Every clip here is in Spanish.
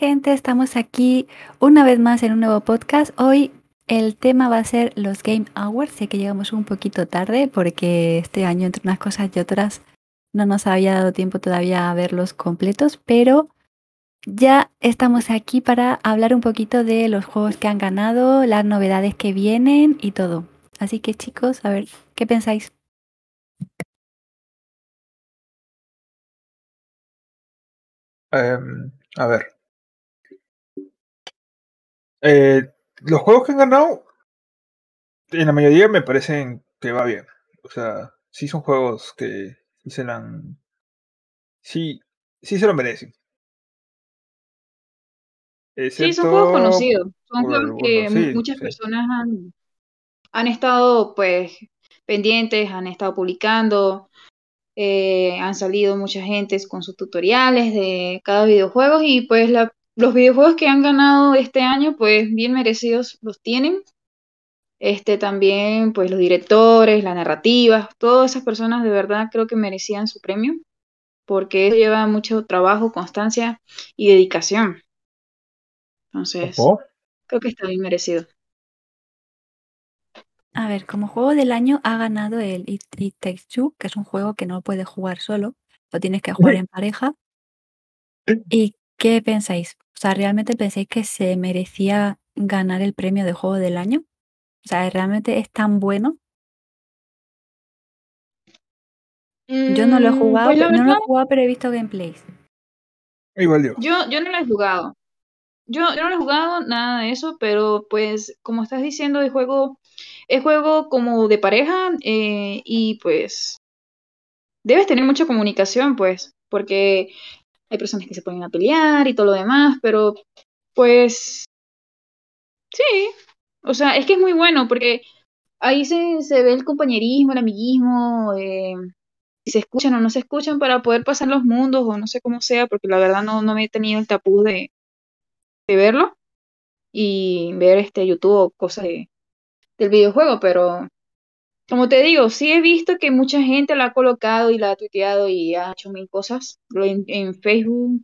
gente, estamos aquí una vez más en un nuevo podcast. Hoy el tema va a ser los Game Awards. Sé que llegamos un poquito tarde porque este año entre unas cosas y otras no nos había dado tiempo todavía a verlos completos, pero ya estamos aquí para hablar un poquito de los juegos que han ganado, las novedades que vienen y todo. Así que chicos, a ver, ¿qué pensáis? Em, a ver. Eh, los juegos que han ganado, en la mayoría me parecen que va bien. O sea, sí son juegos que sí se la Sí, sí se lo merecen. sí, son juegos conocidos. Son juegos que muchas personas han, han estado pues pendientes, han estado publicando. Eh, han salido mucha gente con sus tutoriales de cada videojuego y pues los videojuegos que han ganado este año pues bien merecidos los tienen. Este también pues los directores, las narrativas, todas esas personas de verdad creo que merecían su premio porque eso lleva mucho trabajo, constancia y dedicación. Entonces, creo que está bien merecido. A ver, como juego del año ha ganado el It, Takes Two, que es un juego que no puedes jugar solo, lo tienes que jugar en pareja. ¿Y qué pensáis? O sea, ¿realmente pensáis que se merecía ganar el premio de juego del año? O sea, ¿realmente es tan bueno? Yo no lo he mm, jugado, pues no lo he jugado, pero he visto gameplays. Igual yo. Yo, yo no lo he jugado. Yo, yo, no lo he jugado, nada de eso, pero pues como estás diciendo, el juego es juego como de pareja eh, y pues debes tener mucha comunicación, pues, porque hay personas que se ponen a pelear y todo lo demás, pero pues sí, o sea, es que es muy bueno porque ahí se, se ve el compañerismo, el amiguismo, eh, si se escuchan o no se escuchan para poder pasar los mundos o no sé cómo sea, porque la verdad no, no me he tenido el tapuz de, de verlo y ver este YouTube o cosas de, del videojuego, pero como te digo, sí he visto que mucha gente la ha colocado y la ha tuiteado y ha hecho mil cosas. En, Facebook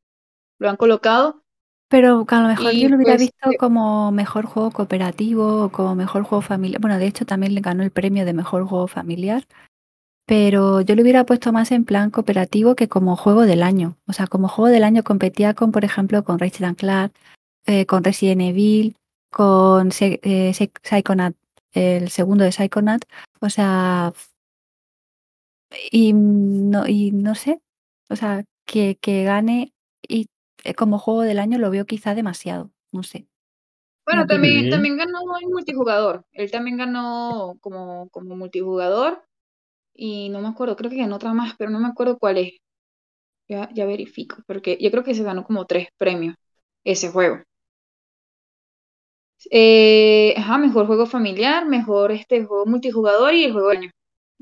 lo han colocado. Pero a lo mejor yo lo hubiera pues, visto eh como mejor juego cooperativo o como mejor juego familiar. Bueno, de hecho también le ganó el premio de mejor juego familiar. Pero yo lo hubiera puesto más en plan cooperativo que como juego del año. O sea, como juego del año competía con, por ejemplo, con Ratchet Clank, eh, con Resident Evil, con eh, Psychonaut el segundo de Psychonaut. O sea, y no, y no sé, o sea, que, que gane y eh, como juego del año lo veo quizá demasiado, no sé. Bueno, también, también ganó el multijugador. Él también ganó como, como multijugador. Y no me acuerdo, creo que ganó otra más, pero no me acuerdo cuál es. Ya, ya verifico, porque yo creo que se ganó como tres premios ese juego. Eh, ajá, mejor juego familiar, mejor este juego multijugador y el juego año.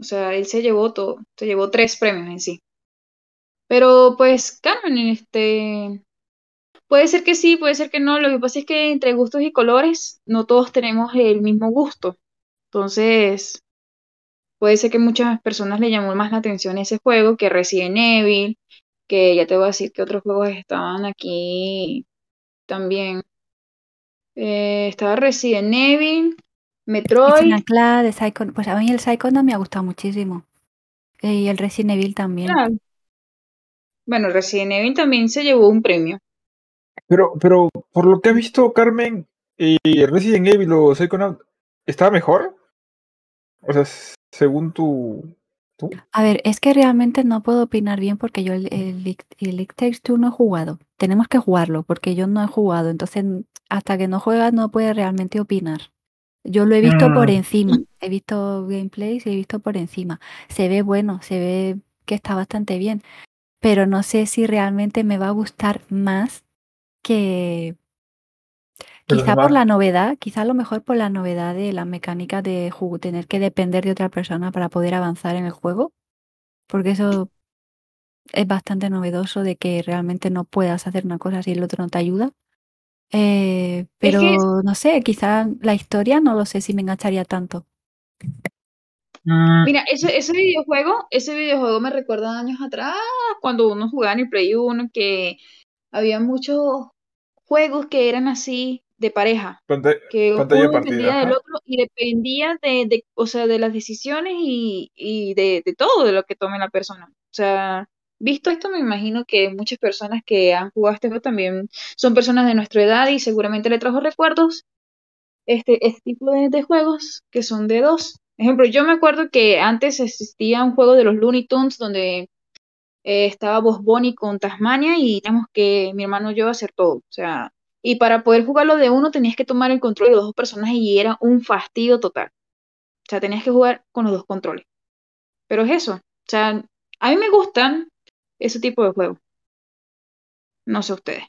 O sea, él se llevó todo, se llevó tres premios en sí. Pero pues, Carmen, este, puede ser que sí, puede ser que no. Lo que pasa es que entre gustos y colores no todos tenemos el mismo gusto. Entonces, puede ser que muchas personas le llamó más la atención ese juego que Resident Evil, que ya te voy a decir que otros juegos estaban aquí también. Eh, estaba Resident Evil, Metroid. de Psycho, pues a mí el Psychonaut me ha gustado muchísimo. Eh, y el Resident Evil también. Bueno, Resident Evil también se llevó un premio. Pero, pero por lo que he visto, Carmen, y Resident Evil o Psychonaut, ¿estaba mejor? O sea, según tu, A ver, es que realmente no puedo opinar bien porque yo el, el, el Takes no he jugado. Tenemos que jugarlo porque yo no he jugado. Entonces, hasta que no juegas no puedes realmente opinar. Yo lo he visto por mm. encima. He visto gameplays y he visto por encima. Se ve bueno, se ve que está bastante bien. Pero no sé si realmente me va a gustar más que, Quizá por la novedad, quizá a lo mejor por la novedad de las mecánicas de tener que depender de otra persona para poder avanzar en el juego, porque eso es bastante novedoso de que realmente no puedas hacer una cosa si el otro no te ayuda. Eh, pero no sé, quizá la historia no lo sé si me engancharía tanto. Mm. Mira, ese, ese videojuego, ese videojuego me recuerda años atrás, cuando uno jugaba en el Play 1, que había muchos juegos que eran así de pareja, Pantalla, que uno partida. dependía del ajá. otro y dependía de, de, o sea, de las decisiones y, y de, de todo de lo que tome la persona. O sea, visto esto, me imagino que muchas personas que han jugado este juego también son personas de nuestra edad y seguramente le trajo recuerdos este, este tipo de, de juegos que son de dos. Ejemplo, yo me acuerdo que antes existía un juego de los Looney Tunes donde eh, estaba Boss Bunny con Tasmania y teníamos que mi hermano y yo hacer todo. O sea, y para poder jugarlo de uno tenías que tomar el control de los dos personajes y era un fastidio total. O sea, tenías que jugar con los dos controles. Pero es eso. O sea, a mí me gustan ese tipo de juegos. No sé ustedes.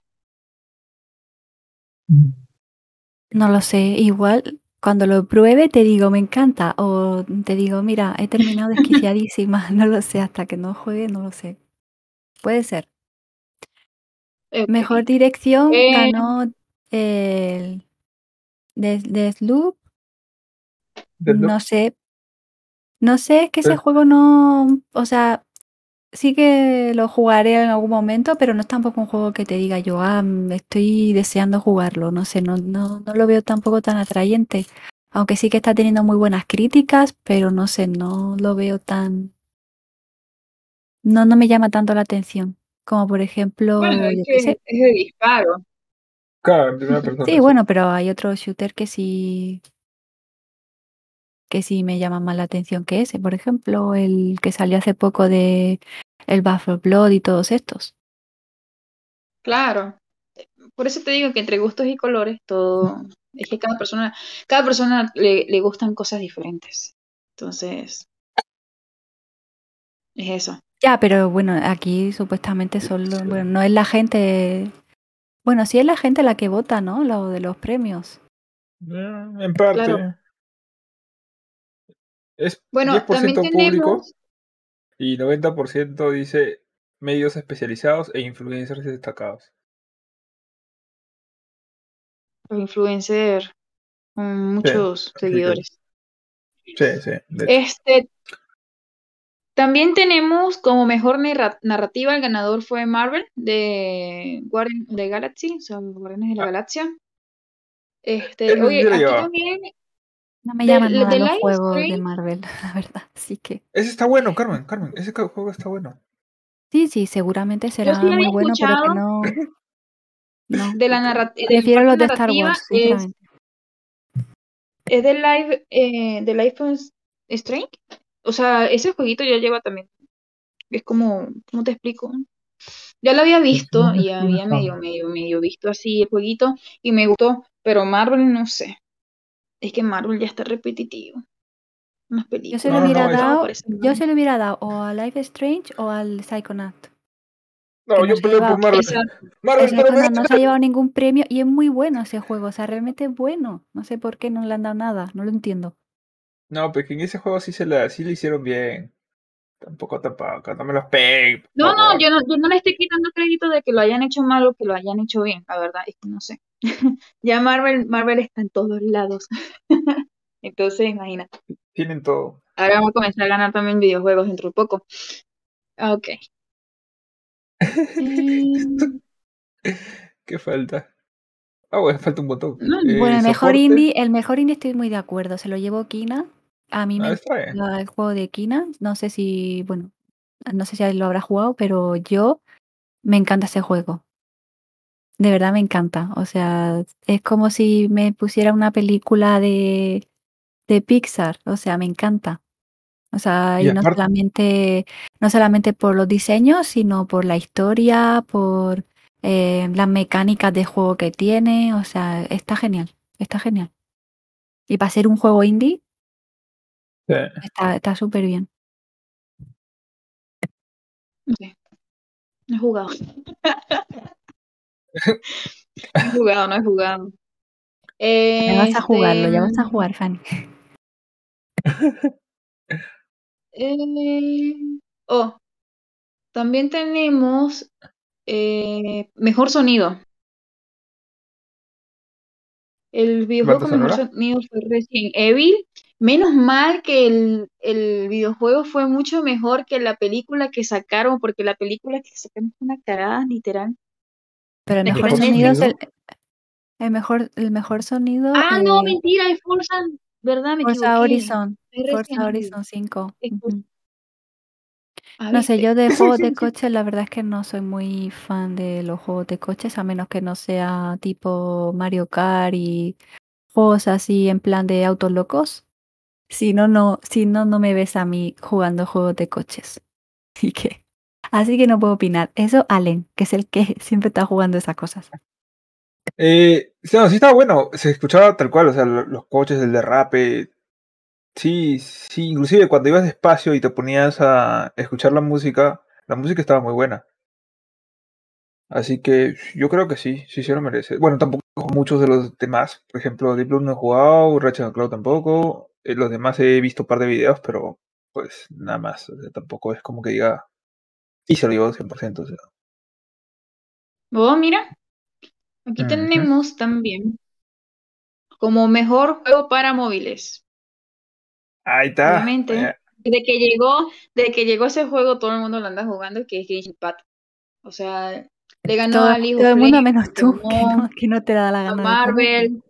No lo sé, igual cuando lo pruebe te digo me encanta o te digo mira, he terminado desquiciadísima, no lo sé, hasta que no juegue no lo sé. Puede ser. Mejor dirección Eh, ganó el de, Deathloop, Deathloop. no sé. No sé, es que ese juego no, o sea, sí que lo jugaré en algún momento, pero no es tampoco un juego que te diga yo, ah, mm, estoy deseando jugarlo, no sé, no, no, no lo veo tampoco tan atrayente. Aunque sí que está teniendo muy buenas críticas, pero no sé, no lo veo tan... No, no me llama tanto la atención. Como por ejemplo, bueno, es yo que qué sé. es de disparo. Claro, en primera persona. Sí, bueno, pero hay otros shooter que sí que sí me llaman más la atención que ese, por ejemplo, el que salió hace poco de el Buffalo Blood y todos estos. Claro. Por eso te digo que entre gustos y colores, todo. Es que cada persona, cada persona le, le gustan cosas diferentes. Entonces, es eso. Ya, pero bueno, aquí supuestamente solo, bueno, no es la gente, bueno, sí es la gente la que vota, ¿no? Lo de los premios. Eh, En parte. Claro. Es Bueno, 10% también público tenemos. y 90% dice medios especializados e influencers destacados. Los influencers con muchos seguidores. Sí, sí. hecho. Este, también tenemos como mejor narra- narrativa, el ganador fue Marvel de Guardian de Galaxy, o sea, los Guardianes de la Ah. Galaxia. Este, oye, aquí también, No me llaman de nada los de Marvel, la verdad. Así que Ese está bueno, Carmen, Carmen. Ese juego está bueno. sí, sí, seguramente será sí muy bueno, pero que no. No. de la narrativa, Prefiero los de Star Wars, es, es de Life, eh, de Life is Strange. O sea, ese jueguito ya lleva también. Es como, ¿cómo te explico? Ya lo había visto y había medio, medio, medio visto así el jueguito y me gustó, pero Marvel no sé. Es que Marvel ya está repetitivo. Unas películas. Yo se lo No, hubiera no, dado, yo se lo hubiera dado o a Life is Strange o al Psychonaut. No, yo peleo por Marvel. Esa- Marvel, Psychonaut no se ha llevado ningún premio y es muy bueno ese juego, o sea, realmente es bueno. No sé por qué no le han dado nada, no lo entiendo. No, porque en ese juego sí se la, sí le hicieron bien. Tampoco tampoco, no me los peguen. por No, no, yo no, yo no le estoy quitando crédito de que lo hayan hecho mal o que lo hayan hecho bien, la verdad, es que no sé. ya Marvel, Marvel está en todos lados. Entonces, imagínate. Tienen todo. Ahora vamos a comenzar a ganar también videojuegos dentro de poco. Ah, Ok. ¿Qué falta? Ah, bueno, falta un botón. No, Eh, Bueno, el mejor soporte. indie, el mejor indie estoy muy de acuerdo, se lo llevó Kina. A mí Ah, me bien. encanta el juego de Kina, no sé si, bueno, no sé si lo habrá jugado, pero yo me encanta ese juego. De verdad me encanta. O sea, es como si me pusiera una película de, de Pixar. O sea, me encanta. O sea, Y y no aparte- solamente, no solamente por los diseños, sino por la historia, por eh, las mecánicas de juego que tiene. O sea, está genial. Está genial. Y para ser un juego indie, Sí. está está súper bien. ok. No he jugado. No he jugado, no he jugado. Ya vas a jugarlo, ya vas a Este, jugar, Fanny. eh, oh, también tenemos eh, mejor sonido. El videojuego ¿Banda con mejor sonora? sonido fue Resident Evil. Menos mal que el, el videojuego fue mucho mejor que la película que sacaron, porque la película que sacaron fue una cagada, literal. Pero el mejor sonido es el. El mejor, el mejor sonido. Ah, no, mentira, es Forza, ¿verdad? Me Forza. Horizon. Forza. Horizon 5. Es ujú. Ah, No sé, yo de juegos de coches la verdad es que no soy muy fan de los juegos de coches, a menos que no sea tipo Mario Kart y juegos así en plan de autos locos. Si no, no, si no, no me ves a mí jugando juegos de coches. Así que, así que no puedo opinar. Eso, Allen, que es el que siempre está jugando esas cosas. Eh, sí, no, sí estaba bueno, se escuchaba tal cual, o sea, lo- los coches, el derrape. Sí, sí, inclusive cuando ibas despacio y te ponías a escuchar la música, la música estaba muy buena. Así que yo creo que sí, sí se lo merece. Bueno, tampoco muchos de los demás, por ejemplo, Deep Blue no he jugado, Ratchet Cloud tampoco, los demás he visto un par de videos, pero pues nada más, o sea, tampoco es como que diga, y se lo llevo 100%, o sea. Oh, mira, aquí tenemos también como mejor juego para móviles. Ahí está. Obviamente. eh, Desde que llegó, desde que llegó ese juego, todo el mundo lo anda jugando, que es Genshin Impact. O sea, le ganó Todo, a League of todo el mundo menos tú, que no, que no te da la a gana jugar. Marvel.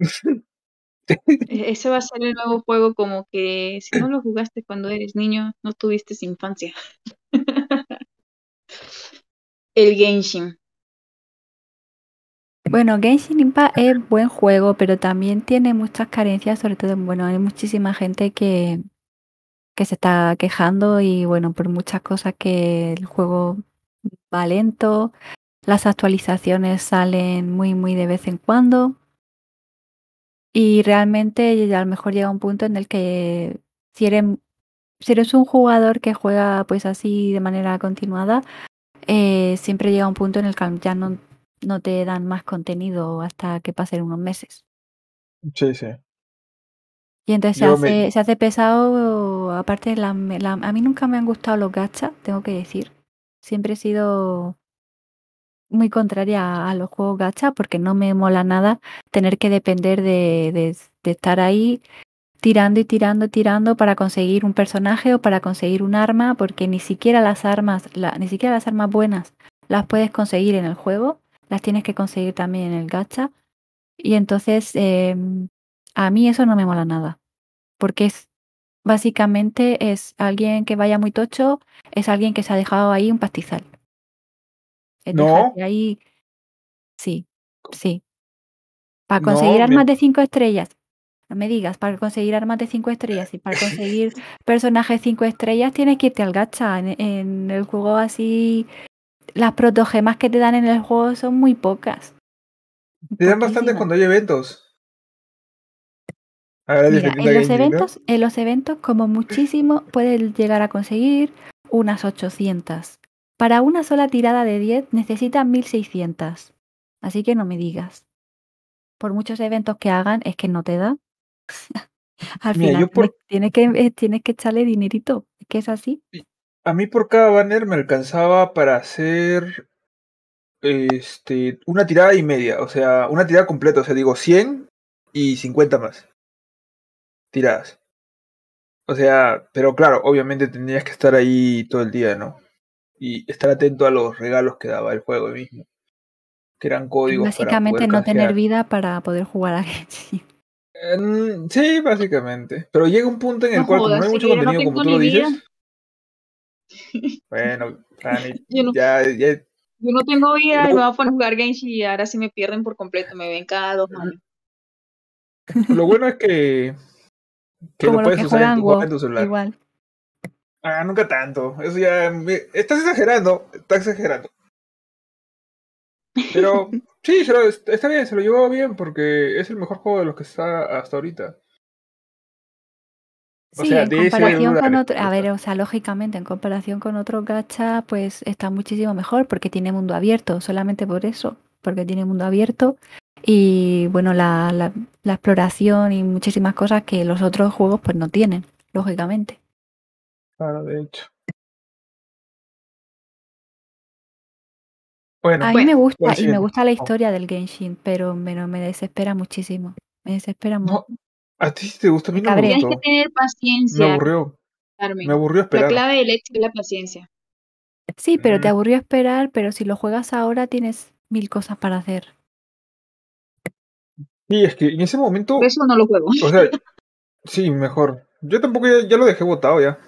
E- Ese va a ser el nuevo juego como que si no lo jugaste cuando eres niño, no tuviste infancia. El Genshin. Bueno, Genshin Impact es buen juego, pero también tiene muchas carencias, sobre todo, bueno, hay muchísima gente que, que se está quejando y bueno, por muchas cosas que el juego va lento, las actualizaciones salen muy, muy de vez en cuando y realmente a lo mejor llega un punto en el que si eres, si eres un jugador que juega pues así de manera continuada, eh, siempre llega un punto en el que ya no, no te dan más contenido hasta que pasen unos meses. Sí, sí. Y entonces se me- hace, se hace pesado, aparte la, la- a mí nunca me han gustado los gachas, tengo que decir. Siempre he sido muy contraria a, los juegos gacha porque no me mola nada tener que depender de, estar ahí tirando y tirando tirando para conseguir un personaje o para conseguir un arma, porque ni siquiera las armas, ni siquiera las armas buenas las puedes conseguir en el juego, las tienes que conseguir también en el gacha. Y entonces em, a mí eso no me mola nada, porque es básicamente es alguien que vaya muy tocho, es alguien que se ha dejado ahí un pastizal. Es No. ahí, sí, sí. Para No, conseguir me- armas de cinco estrellas, no me digas, para conseguir armas de cinco estrellas y para conseguir personajes cinco estrellas tienes que irte al gacha. En, en el juego así, las protogemas que te dan en el juego son muy pocas. Te dan bastantes cuando hay eventos. Mira, en los eventos, en los eventos, como muchísimo, puedes llegar a conseguir unas 800. Para una sola tirada de 10 necesitas 1600. Así que no me digas. Por muchos eventos que hagan, es que no te da. Al Mira, final yo por- tienes, que, eh, tienes que echarle dinerito. Es que es así. A mí por cada banner me alcanzaba para hacer este, una tirada y media, o sea, una tirada completa, o sea, digo 100 y 50 más tiradas. O sea, pero claro, obviamente tendrías que estar ahí todo el día, ¿no? Y estar atento a los regalos que daba el juego mismo, que eran códigos Básicamente para no poder tener canjear. vida para poder jugar a Genshin. Sí, básicamente. Pero llega un punto en el No cual, como jodas, no hay sí, mucho no contenido, como tú lo vida. dices. Bueno, no- ya, ya, Yo no tengo vida y me voy a poner a jugar Genshin y ahora sí me pierden por completo, me ven cada dos años. Lo bueno es que, que Como lo puedes que usar en tu, en tu celular. Igual. Ah, nunca tanto. Eso ya. me- Estás exagerando. Estás exagerando. Pero sí, se lo- está bien, se lo llevó bien porque es el mejor juego de los que está hasta ahorita. O Sí, sea, en comparación con otro, a ver, o sea, lógicamente en comparación con otros gacha, pues está muchísimo mejor porque tiene mundo abierto, solamente por eso, porque tiene mundo abierto y bueno, la, la, la exploración y muchísimas cosas que los otros juegos pues no tienen, lógicamente. Claro, de hecho. Bueno, A mí Bueno, me gusta ¿cuál y me gusta la Oh. historia del Genshin, pero me, no- me desespera muchísimo. Me desespera mucho. no, a ti sí te gusta, a mí Me no me. Tienes que tener Me paciencia, aburrió. Carmen. Me aburrió La esperar. clave del éxito es la paciencia. Sí, pero te Mm. aburrió esperar, pero si lo juegas ahora tienes mil cosas para hacer. Y es que en ese momento, Por eso no lo juego. o sea, sí, mejor. Yo tampoco ya, ya lo dejé votado ya.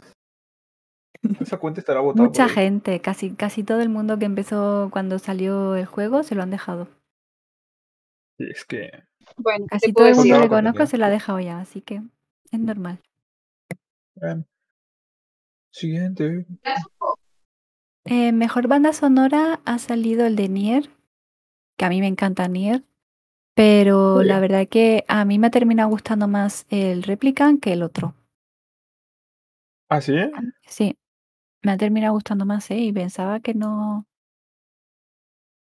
Esa cuenta estará botada. Mucha por gente, casi, casi todo el mundo que empezó cuando salió el juego se lo han dejado. Sí, es que. Bueno, ¿qué Casi todo el mundo que conozco se lo ha dejado ya, así que es normal. Siguiente. Eh, mejor banda sonora ha salido el de Nier, que a mí me encanta Nier, pero la verdad que a mí me ha terminado gustando más el Replicant que el otro. ¿Ah, sí? Sí, me ha terminado gustando más, ¿eh? Y pensaba que no,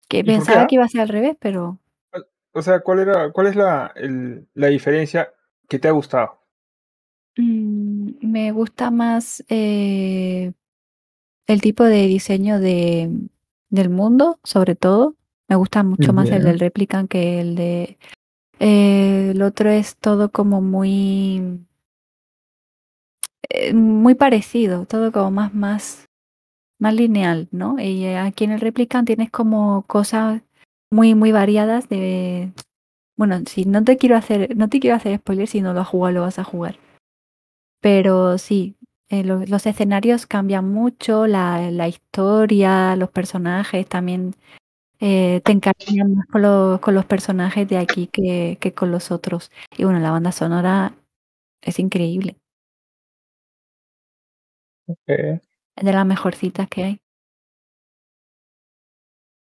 que ¿Y por qué, pensaba ah? que iba a ser al revés, pero O sea, ¿cuál era, cuál es la, el- la diferencia que te ha gustado? mm, me gusta más eh, el tipo de diseño de, del mundo, sobre todo. Me gusta mucho más el Ya. del Replicant que el de... eh, el otro es todo como muy... eh, muy parecido, todo como más, más, más lineal, ¿no? Y eh, aquí en el Replicant tienes como cosas muy, muy variadas de... Bueno, si no te quiero hacer, no te quiero hacer spoiler, si no lo has jugado, lo vas a jugar. Pero sí, eh, lo- los escenarios cambian mucho, la, la historia, los personajes también eh, te encariñas más con los, con los personajes de aquí que, que con los otros. Y bueno, la banda sonora es increíble, Es de las mejorcitas que hay.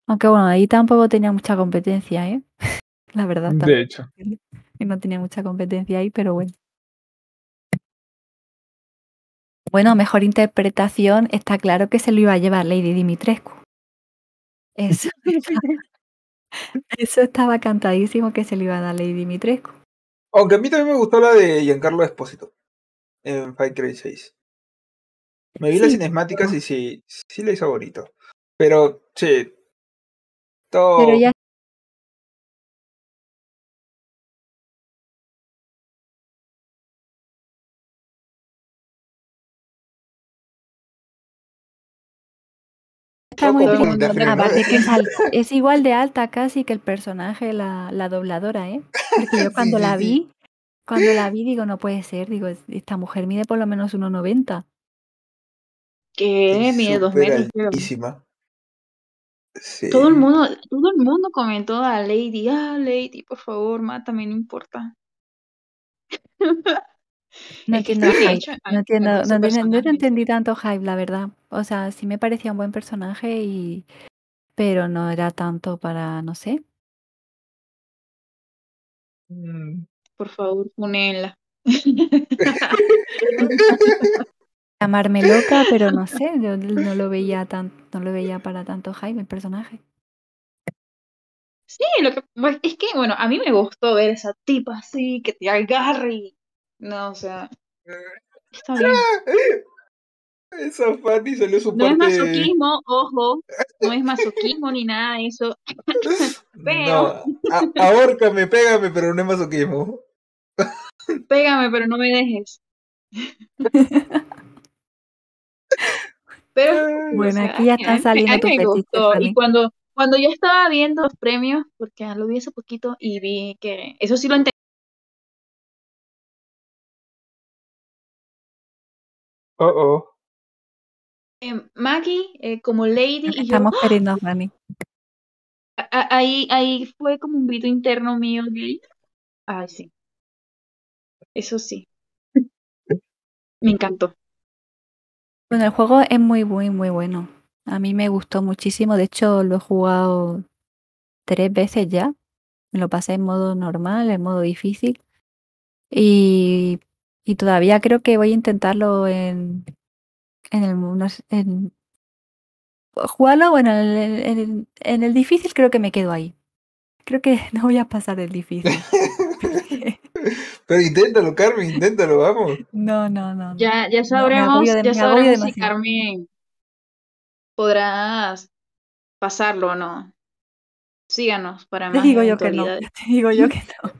Aunque bueno, ahí tampoco tenía mucha competencia, ¿eh? La verdad, tampoco. de hecho. que no tenía mucha competencia ahí, pero bueno. Bueno, mejor interpretación, está claro que se lo iba a llevar Lady Dimitrescu. Eso, eso estaba cantadísimo que se lo iba a dar Lady Dimitrescu. Aunque a mí también me gustó la de Giancarlo Espósito en Fight Cry 6. Me vi las Sí, cinemáticas pero- y sí, sí le hizo bonito. Pero, sí. Todo. Pero ya está muy bien. es, al- es igual de alta casi que el personaje, la, la dobladora, ¿eh? Porque yo cuando sí, la sí. vi, cuando la vi digo, no puede ser, digo, es- esta mujer mide por lo menos 1,90. Que Y mide dos súper metros, creo. altísima. Sí. Todo el mundo, todo el mundo comentó a Lady, ah, Lady, por favor, mátame, no importa. No entiendo no entiendo, no, entendí tanto hype, la verdad. O sea, sí me parecía un buen personaje y pero no era tanto para, no sé. Mm. Por favor, ponela. Llamarme loca, pero no sé, yo no lo veía tan, no lo veía para tanto hype el personaje. Sí, lo que pues, es que, bueno, a mí me gustó ver esa tipa así, que te agarre y... No, o sea, está bien. Esa Fanny salió su No es masoquismo, ojo, no es masoquismo ni nada de eso. No, a- ahórcame, pégame, pero no es masoquismo. Pégame, pero no me dejes. Pero o Bueno, sea, aquí ya están saliendo tus gustó. Y cuando, cuando yo estaba viendo los premios, porque lo vi hace poquito y vi que eso sí lo entendí. Oh, oh. eh, Maggie eh, como Lady y yo, Estamos perdiendo a Fanny. ahí, ahí fue como un grito interno mío. Ay, sí. Eso sí. Me encantó. Bueno, el juego es muy, muy, muy bueno. A mí me gustó muchísimo. De hecho, lo he jugado tres veces ya. Me lo pasé en modo normal, en modo difícil. Y, y todavía creo que voy a intentarlo en, en el no sé, en jugarlo, bueno, en el, en el- en el difícil creo que me quedo ahí. Creo que no voy a pasar el difícil. Pero inténtalo, Carmen, inténtalo, vamos. No, no, no. no. Ya, ya sabremos, de- ya sabremos si. Carmen podrás pasarlo o no. Síganos para Te más digo yo que no. Te digo yo que no.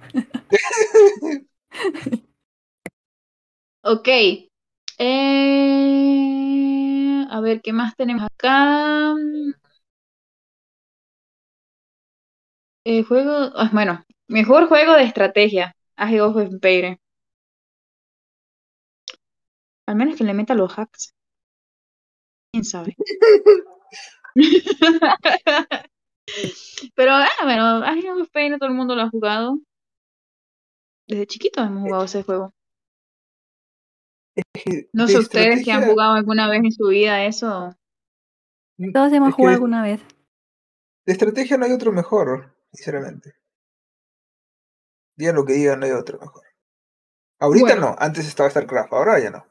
Ok. Eh, a ver, ¿qué más tenemos acá? El juego, ah, bueno, mejor juego de estrategia, Age of Empires. Al menos que le meta los hacks. ¿Quién sabe? Pero, ah, bueno, Age of Empires todo el mundo lo ha jugado. Desde chiquito hemos jugado ese juego. No sé ustedes que han jugado alguna vez en su vida eso. Todos hemos jugado alguna vez. De estrategia no hay otro mejor, sinceramente. Digan lo que digan, no hay otro mejor. Ahorita Bueno. no, antes estaba StarCraft, ahora ya no.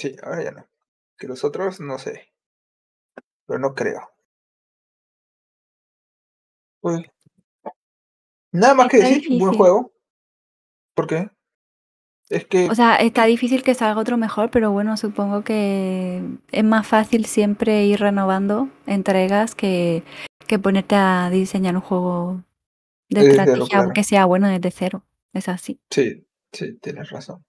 Sí, ahora ya no. Que los otros, no sé. Pero no creo. Nada más que decir, buen juego. ¿Por qué? Es que O sea, está difícil que salga otro mejor, pero bueno, supongo que es más fácil siempre ir renovando entregas que, que ponerte a diseñar un juego de Desde cero, estrategia claro. que sea bueno desde cero. Es así. sí, sí, tienes razón.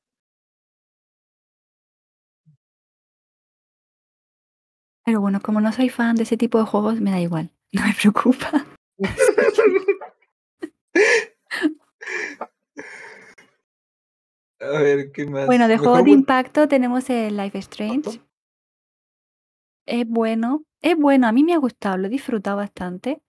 Pero bueno, como no soy fan de ese tipo de juegos, me da igual. No me preocupa. A ver, ¿qué más? Bueno, de juegos de impacto tenemos el Life Strange. Es bueno, es bueno, a mí me ha gustado, lo he disfrutado bastante,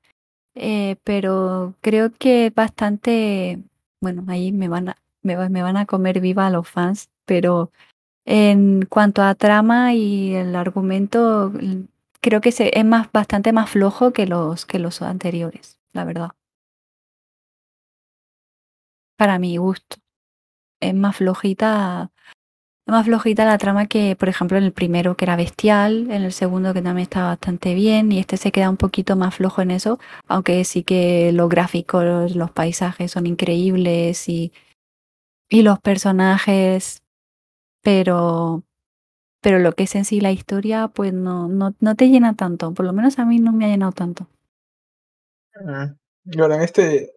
eh, pero creo que bastante, bueno, ahí me van a, me, me van a comer viva los fans, pero en cuanto a trama y el argumento, creo que es más, bastante más flojo que los, que los anteriores, la verdad. Para mi gusto. Es más flojita, es más flojita la trama que, por ejemplo, en el primero que era bestial, en el segundo que también estaba bastante bien, y este se queda un poquito más flojo en eso, aunque sí que los gráficos, los paisajes son increíbles y, y los personajes, pero, pero lo que es en sí la historia, pues no, no, no te llena tanto, por lo menos a mí no me ha llenado tanto. Mm. Y ahora en este,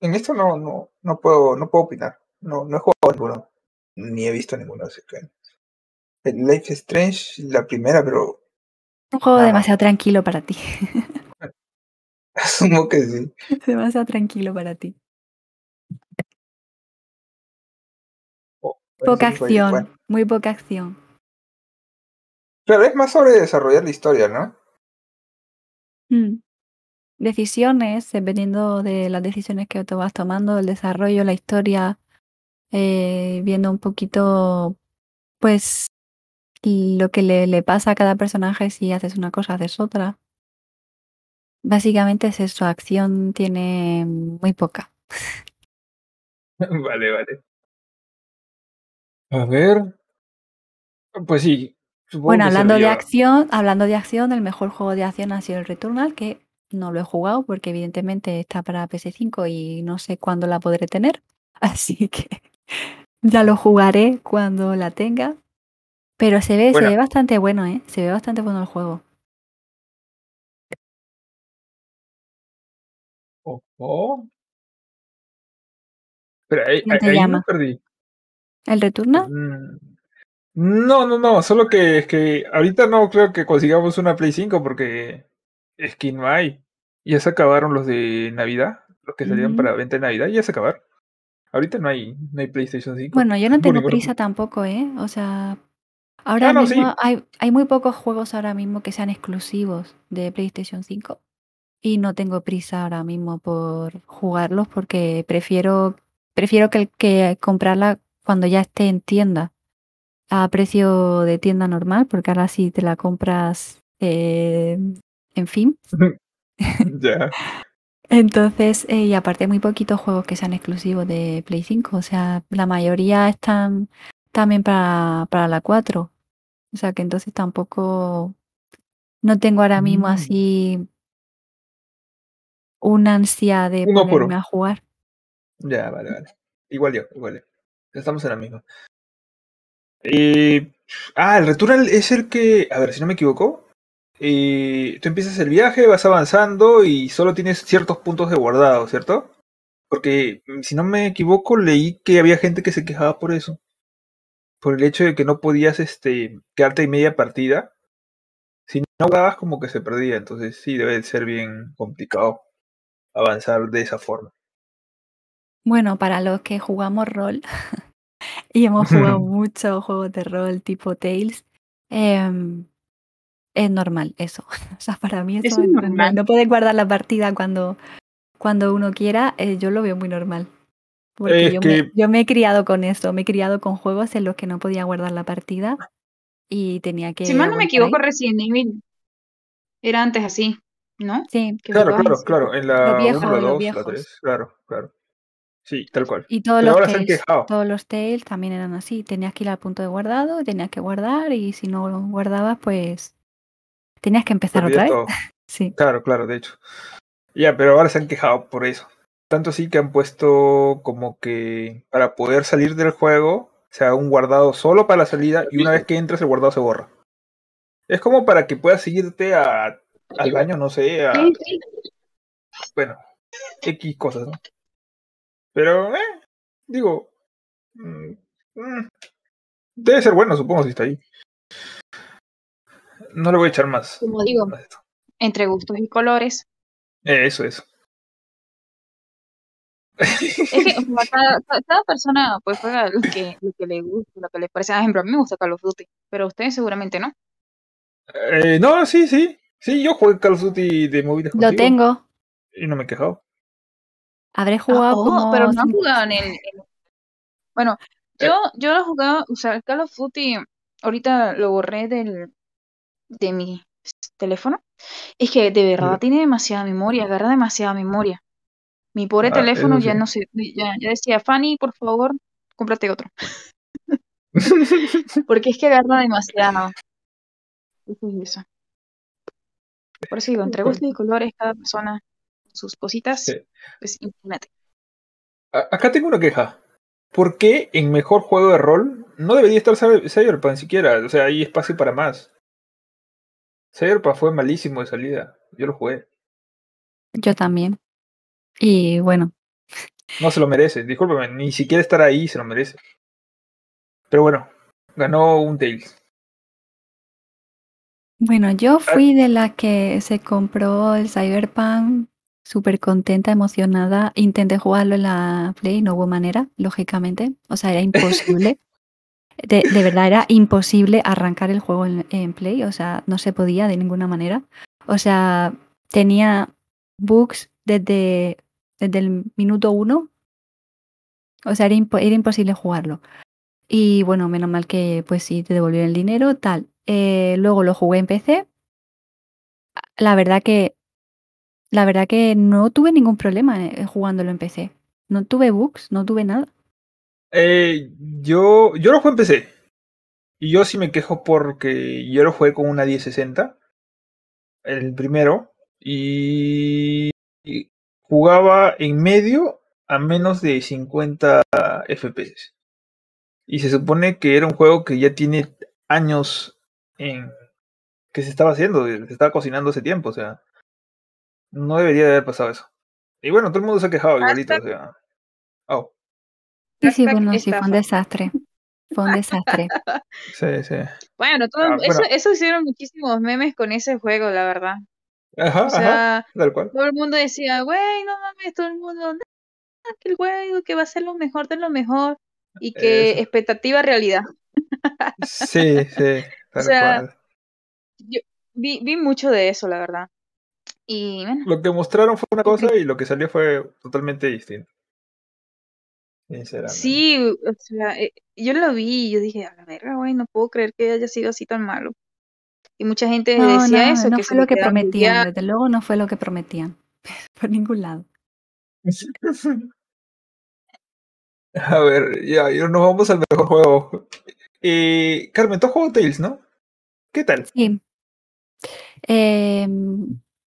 en esto no, no, no puedo, no puedo opinar. No, no he jugado ninguno, ni he visto ninguno, así que. El Life is Strange, la primera, pero Un juego demasiado tranquilo para ti, asumo que sí. demasiado tranquilo para ti. Oh, Poca parece que fue- acción, bueno. muy poca acción. Claro, es más sobre desarrollar la historia, ¿no? Mm. Decisiones, dependiendo de las decisiones que tú vas tomando, el desarrollo, la historia, eh, viendo un poquito, pues, lo que le, le pasa a cada personaje si haces una cosa, haces otra. Básicamente es eso, acción tiene muy poca. vale, vale. A ver. Pues sí. supongo Bueno, hablando de acción, hablando de acción, el mejor juego de acción ha sido el Returnal, que no lo he jugado porque evidentemente está para PS5 y no sé cuándo la podré tener. Así que ya lo jugaré cuando la tenga. Pero se ve, Bueno. se ve bastante bueno, ¿eh? Se ve bastante bueno el juego. Ojo. Pero ahí, ¿Cómo te ahí me llama? perdí. ¿El Returnal? Mm. No, no, no, solo que es que ahorita no creo que consigamos una Play 5 porque es que no hay. Ya se acabaron los de Navidad, los que salieron Ujú. para venta de Navidad, ya se acabaron. Ahorita no hay, no hay PlayStation 5. Bueno, yo no tengo prisa tampoco, ¿eh? O sea, ahora Ah, no, mismo sí. hay, hay muy pocos juegos ahora mismo que sean exclusivos de PlayStation 5 y no tengo prisa ahora mismo por jugarlos porque prefiero, prefiero que, que comprarla cuando ya esté en tienda a precio de tienda normal, porque ahora sí te la compras, eh, en fin. ya. Entonces, eh, y aparte muy poquitos juegos que sean exclusivos de Play 5, o sea, la mayoría están también para, para la 4. O sea que entonces tampoco no tengo ahora mismo Mm. así una ansia de ponerme a jugar. Ya, vale, vale. Igual yo, igual yo. Estamos en la misma. Eh, ah, el Returnal es el que, a ver, si no me equivoco, eh, tú empiezas el viaje, vas avanzando y solo tienes ciertos puntos de guardado, ¿cierto? Porque, mm, si no me equivoco, leí que había gente que se quejaba por eso. Por el hecho de que no podías este, quedarte en media partida si no jugabas como que se perdía, entonces sí debe ser bien complicado avanzar de esa forma. Bueno, para los que jugamos rol y hemos jugado muchos juegos de rol tipo Tales, em, es normal eso. O sea, para mí eso, Eso es no- normal. No puedes guardar la partida cuando, cuando uno quiera, eh, yo lo veo muy normal. Porque Es yo, que- me, yo me he criado con eso, me he criado con juegos en los que no podía guardar la partida y tenía que... Si mal no me equivoco, ahí. Resident Evil era antes así, ¿no? Sí, Claro, claro, así. claro. En la viejos, 1, la los 2, la viejos. 3, claro, claro. Sí, tal cual. y todos Pero los ahora se han Tales, quejado. todos los Tales también eran así, tenías que ir al punto de guardado, tenías que guardar y si no lo guardabas, pues tenías que empezar otra vez. todo. Sí. Claro, claro, de hecho. Ya, pero ahora se han quejado por eso. Tanto así que han puesto como que para poder salir del juego, se haga un guardado solo para la salida y una vez que entras el guardado se borra. Es como para que puedas seguirte a, al baño, no sé, a, Sí, sí. bueno, X cosas, ¿no? Pero, eh, digo, mm, mm, debe ser bueno, supongo, si está ahí. No le voy a echar más. Como digo, más entre gustos y colores. Eh, eso, eso. Es que o sea, cada, persona pues juega lo que, lo que le gusta, lo que le parece. Por ejemplo, a mí me gusta Call of Duty, pero a ustedes seguramente no. Eh, no, sí, sí. Sí, yo jugué Call of Duty de móviles Lo contigo tengo. y no me he quejado. Habré Ah, jugado oh, como... pero no jugado en el... en- Bueno, yo, yo lo jugaba, o sea, el Call of Duty, ahorita lo borré del, de mi teléfono. Es que de verdad tiene demasiada memoria, agarra demasiada memoria. Mi pobre Ah, teléfono ya sí. no sé, ya, ya decía, Fanny, por favor, cómprate otro. Porque es que agarra demasiado. Eso es eso. Por eso digo, entre gustos y colores, cada persona sus cositas, Sí. pues imagínate. Acá tengo una queja. ¿Por qué en mejor juego de rol no debería estar Cyber- Cyberpunk siquiera? O sea, hay espacio para más. Cyberpunk fue malísimo de salida. Yo lo jugué. Yo también. Y bueno, No se lo merece. Discúlpame, ni siquiera estar ahí se lo merece. Pero bueno, ganó un Tales. bueno, Ah. yo fui de las que se compró el Cyberpunk súper contenta, emocionada. Intenté jugarlo en la Play, no hubo manera, lógicamente. O sea, era imposible. De, verdad, era imposible arrancar el juego en, Play. O sea, no se podía de ninguna manera. O sea, tenía bugs desde, desde el minuto uno. O sea, era, era imposible jugarlo. Y bueno, menos mal que pues sí, te devolvieron el dinero, tal. Eh, luego lo jugué en PC. La verdad que la verdad que no tuve ningún problema eh, jugándolo en PC. No tuve bugs, no tuve nada. Eh, yo, yo lo jugué en PC. Y yo sí me quejo porque yo lo jugué con una 1060. El primero. Y, y jugaba en medio a menos de 50 FPS. Y se supone que era un juego que ya tiene años en que se estaba haciendo, se estaba cocinando hace tiempo, o sea, no debería de haber pasado eso. Y bueno, todo el mundo se ha quejado igualito, o sea. Sí, sí, bueno, sí, fue un desastre. Fue un desastre. sí, sí. Bueno, todo- Ah, eso, bueno. eso hicieron muchísimos memes con ese juego, la verdad. Ajá, O sea, ajá, tal cual. todo el mundo decía, güey, no mames, todo el mundo, "No, que el juego, que va a ser lo mejor de lo mejor. Y que Eso. expectativa realidad. Sí, sí, tal sea, cual. Yo vi, vi mucho de eso, la verdad. Y bueno, Lo que mostraron fue una cosa y lo que salió fue totalmente distinto. Sinceramente. sí, o sea, eh, yo lo vi y yo dije, a la verga, güey, no puedo creer que haya sido así tan malo. Y mucha gente No, decía no, eso, no que fue lo que prometían. Desde luego no fue lo que prometían. Por ningún lado. A ver, ya, y nos vamos al mejor juego. Eh, Carmen, tú has jugado Tales, ¿no? ¿Qué tal? Sí. Eh,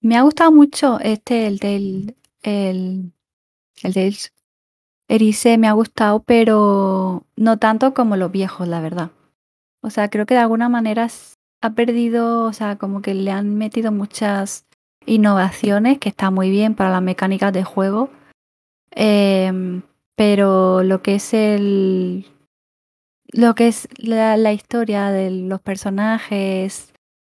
me ha gustado mucho este, el del el, el Tales Erice me ha gustado, pero no tanto como los viejos, la verdad. O sea, creo que de alguna manera ha perdido, o sea, como que le han metido muchas innovaciones, que está muy bien para las mecánicas de juego. Em, pero lo que es el. Lo que es la, historia de los personajes,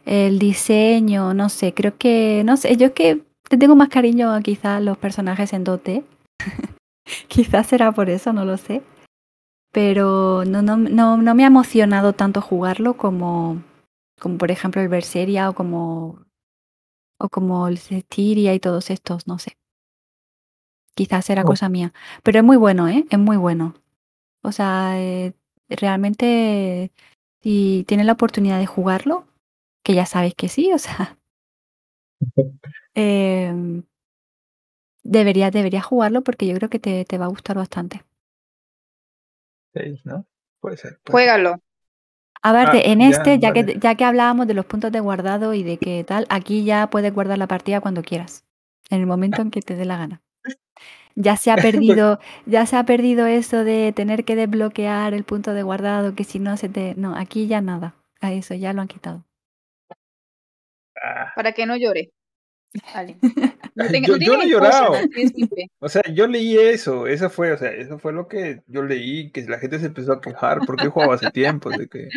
el diseño, no sé, creo que, no sé, yo es que te tengo más cariño a quizás los personajes en 2D. quizás será por eso, no lo sé. Pero no, no, no, no me ha emocionado tanto jugarlo como, como por ejemplo el Berseria o como, o como el Cestiria y todos estos, no sé. Quizás será Oh. cosa mía. Pero es muy bueno, ¿eh? Es muy bueno. O sea, eh, realmente, si tienes la oportunidad de jugarlo, que ya sabes que sí, o sea, em, deberías, deberías jugarlo porque yo creo que te, te va a gustar bastante. Seis, ¿no? Puede ser. puede ser. Juégalo. Aparte, Ah, en ya, este, ya que, vale. ya que hablábamos de los puntos de guardado y de que tal, aquí ya puedes guardar la partida cuando quieras, en el momento en que te dé la gana. Ya se ha perdido, ya se ha perdido eso de tener que desbloquear el punto de guardado, que si no se te. No, aquí ya nada. A eso ya lo han quitado. Ah, Para que no llore. Vale. No, tenga- yo- no yo no he llorado. O sea, yo leí eso, eso fue, o sea, eso fue lo que yo leí, que la gente se empezó a quejar porque yo jugaba hace tiempo, de que...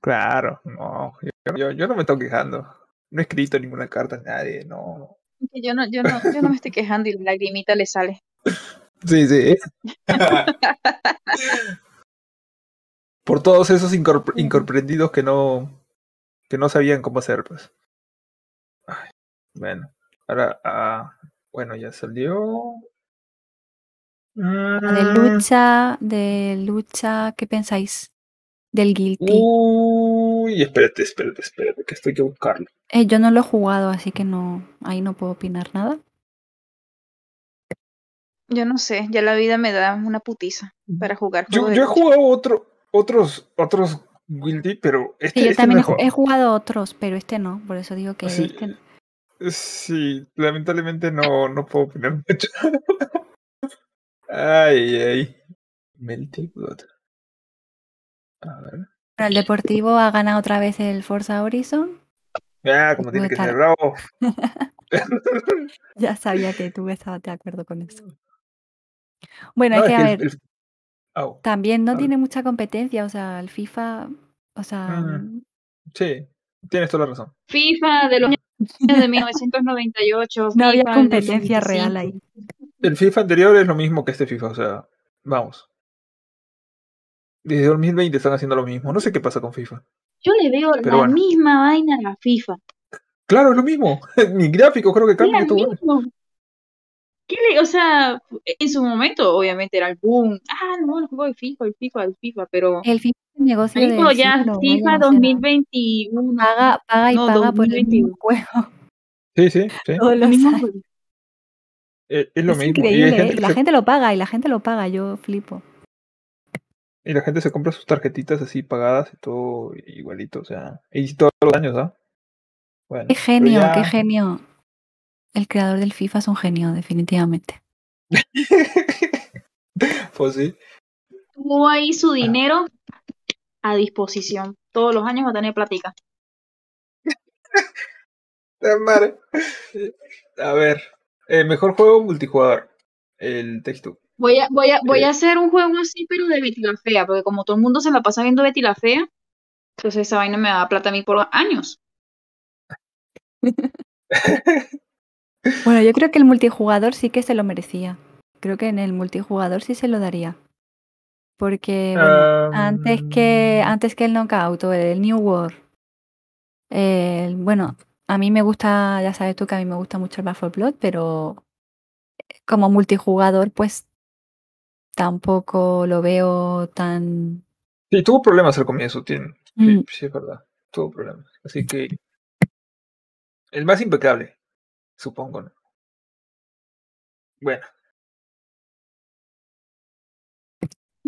Claro, no, yo, yo, yo no me estoy quejando, no he escrito ninguna carta a nadie, no. Yo no, yo no, yo no me estoy quejando y la lagrimita le sale. Sí, sí. Por todos esos incomprendidos que no, que no sabían cómo hacer, pues. Bueno, ahora, ah, bueno, ya salió. Ah, De Mm, lucha, de lucha, ¿qué pensáis? Del Guilty. Uy, espérate, espérate, espérate, que esto hay que buscarlo. Eh, yo no lo he jugado, así que no, ahí no puedo opinar nada. Yo no sé, ya la vida me da una putiza para jugar Yo, yo he jugado otro, otros, otros Guilty, pero Sí, este, yo este también he, jugado otros, pero este no, por eso digo que Sí, este no. Sí, lamentablemente no, no puedo opinar mucho. Ay, ay. Melty Blood. A ver. El Deportivo ha ganado otra vez el Forza Horizon. Ah, como tiene que ser, bravo. Ya sabía que tú estabas de acuerdo con eso. Bueno, No, es que, a ver, el- también no tiene mucha competencia, o sea, el FIFA, o sea, Mm. Sí, tienes toda la razón. FIFA de los años de 1998. no había FIFA competencia real 95. ahí. El FIFA anterior es lo mismo que este FIFA, o sea, vamos. Desde 2020 están haciendo lo mismo. No sé qué pasa con FIFA. Yo le veo Pero la bueno. misma vaina a la FIFA. Claro, es lo mismo. Ni gráfico creo que cambia. misma. ¿Qué le- o sea, en su momento obviamente era el boom. Ah, no, el juego de FIFA, el FIFA, el FIFA, pero El FIFA negocio Marico, del ya siglo, FIFA vaya, o sea, 2021. paga, paga y No, paga por el mismo 2022. juego Sí, sí, sí. todos los juego. Eh, Es lo Es mismo. Increíble, ¿eh? gente la se, gente lo paga, y la gente lo paga, yo flipo. y la gente se compra sus tarjetitas así pagadas y todo igualito. O sea, y todos los años, ¿ah? Bueno, Qué genio, qué genio. El creador del FIFA es un genio, definitivamente. pues sí. Tuvo ahí su dinero a disposición. Todos los años va a tener madre. A ver. eh, mejor juego multijugador. El texto. Voy a, voy a, voy a hacer un juego así, pero de Betty la Fea, porque como todo el mundo se la pasa viendo Betty la Fea, entonces esa vaina me da plata a mí por años. Bueno, yo creo que el multijugador sí que se lo merecía. Creo que en el multijugador sí se lo daría. Porque, bueno, antes que antes que el Knockout o el New World, bueno, a mí me gusta, ya sabes tú que a mí me gusta mucho el 4 Blood, pero como multijugador, pues tampoco lo veo tan. Sí, tuvo problemas al comienzo. Tiene, sí, Mm, sí, es verdad. Tuvo problemas. Así que. El más impecable. Supongo, ¿no? Bueno.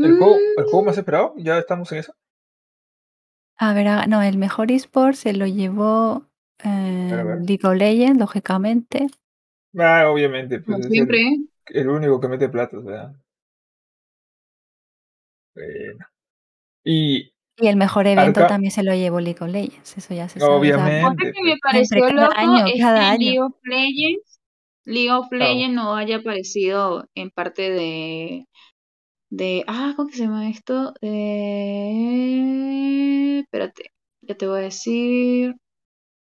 ¿El juego, ¿El juego más esperado? ¿Ya estamos en eso? A ver, ah, no, el mejor eSport se lo llevó eh. League of Legends, lógicamente. Ah, obviamente, Como pues es siempre, el, el único que mete plata, o sea. Bueno. Y Y el mejor evento Arca- también se lo llevó League of Legends, eso ya se sabe. obviamente. Cosa que me pues, pareció cada loco año, es cada que año. League of Legends, League of Claro. Legends no haya aparecido en parte de, de, ah, ¿cómo que se llama esto? De, espérate, Ya te voy a decir.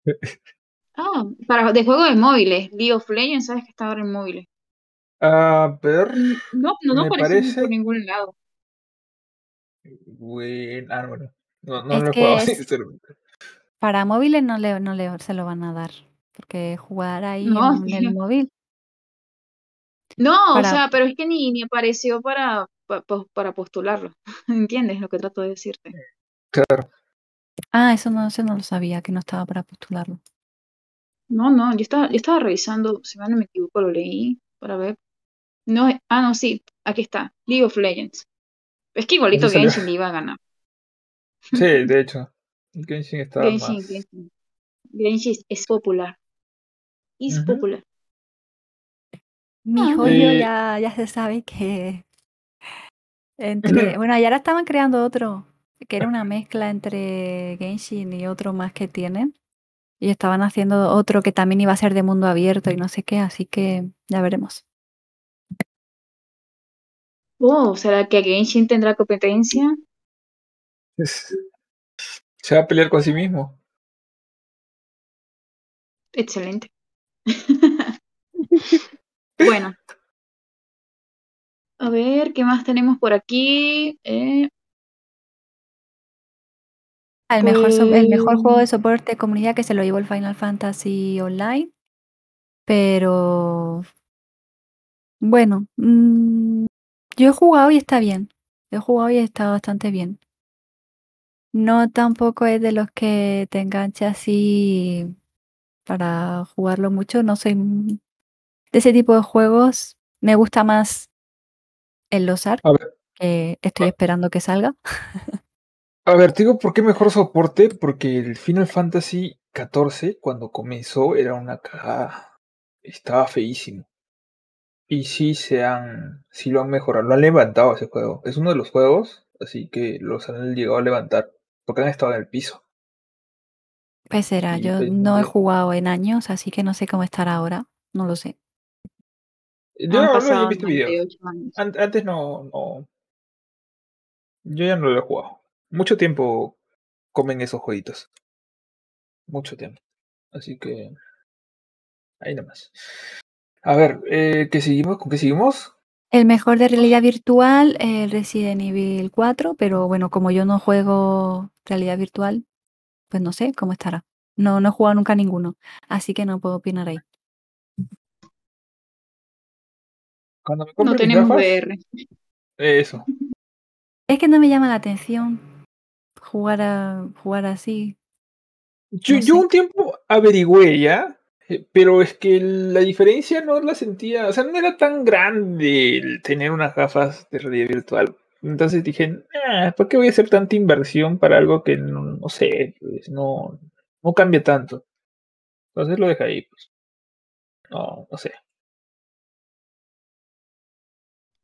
Ah, para de juego de móviles. League of Legends, sabes que está ahora en móviles. A ver, Mm, No, no, no aparece parece- por ningún lado. bueno, ah, bueno, no, no Es lo he que jugado, es- sinceramente. Para móviles no le, no le se lo van a dar. Porque jugar ahí No, en sí. el móvil. No, Para- o sea, pero es que ni, ni apareció para, pa- pa- para postularlo. ¿Entiendes lo que trato de decirte? Claro. Ah, eso no, eso no lo sabía, que no estaba para postularlo. No, no, yo estaba, yo estaba revisando, si mal no me equivoco, lo leí para ver. No, ah, no, sí, aquí está, League of Legends. Es que igualito. Genshin le iba a ganar. Sí, de hecho. Genshin estaba Genshin, más. Genshin. Genshin es popular. Es popular. Mi Ah. joyo Eh, ya, ya se sabe que entre, bueno, y ahora estaban creando otro, que era una mezcla entre Genshin y otro más que tienen. Y estaban haciendo otro que también iba a ser de mundo abierto y no sé qué, así que ya veremos. Oh, ¿será que Genshin tendrá competencia? Se va a pelear con sí mismo. Excelente. Bueno. A ver, ¿qué más tenemos por aquí? Eh, El mejor, so- el mejor juego de Pues- soporte de comunidad que se lo llevó el Final Fantasy Online. Pero bueno, mm, yo he jugado y está bien. He jugado y está bastante bien. No tampoco es de los que te engancha así para jugarlo mucho. No soy de ese tipo de juegos. Me gusta más el Losar, A ver, que estoy esperando que salga. a ver, te digo por qué mejor soporte, porque el Final Fantasy XIV, cuando comenzó, era una cagada. Estaba feísimo. Y sí se han, sí lo han mejorado, lo han levantado ese juego. Es uno de los juegos, así que los han llegado a levantar, porque han estado en el piso. Pues será, yo el no he jugado en años, así que no sé cómo estará ahora. No lo sé. Yo no, he visto videos. 98 años. An- Antes no, no. Yo ya no lo he jugado. Mucho tiempo comen esos jueguitos. Mucho tiempo. Así que. Ahí nada más. A ver, eh, ¿qué seguimos? ¿Con qué seguimos? El mejor de realidad virtual, el Resident Evil 4, pero bueno, como yo no juego realidad virtual, pues no sé cómo estará. No, no he jugado nunca ninguno, así que no puedo opinar ahí. Cuando me No compre tenemos gafas, VR. eso. Es que no me llama la atención jugar a jugar así. Yo, No yo sé. un tiempo averigüé ya, eh, pero es que la diferencia no la sentía, o sea, no era tan grande el tener unas gafas de realidad virtual. Entonces dije, "Ah, ¿por qué voy a hacer tanta inversión para algo que no, no sé, pues, no, no cambia tanto? Entonces lo dejé ahí, pues. No, no sé.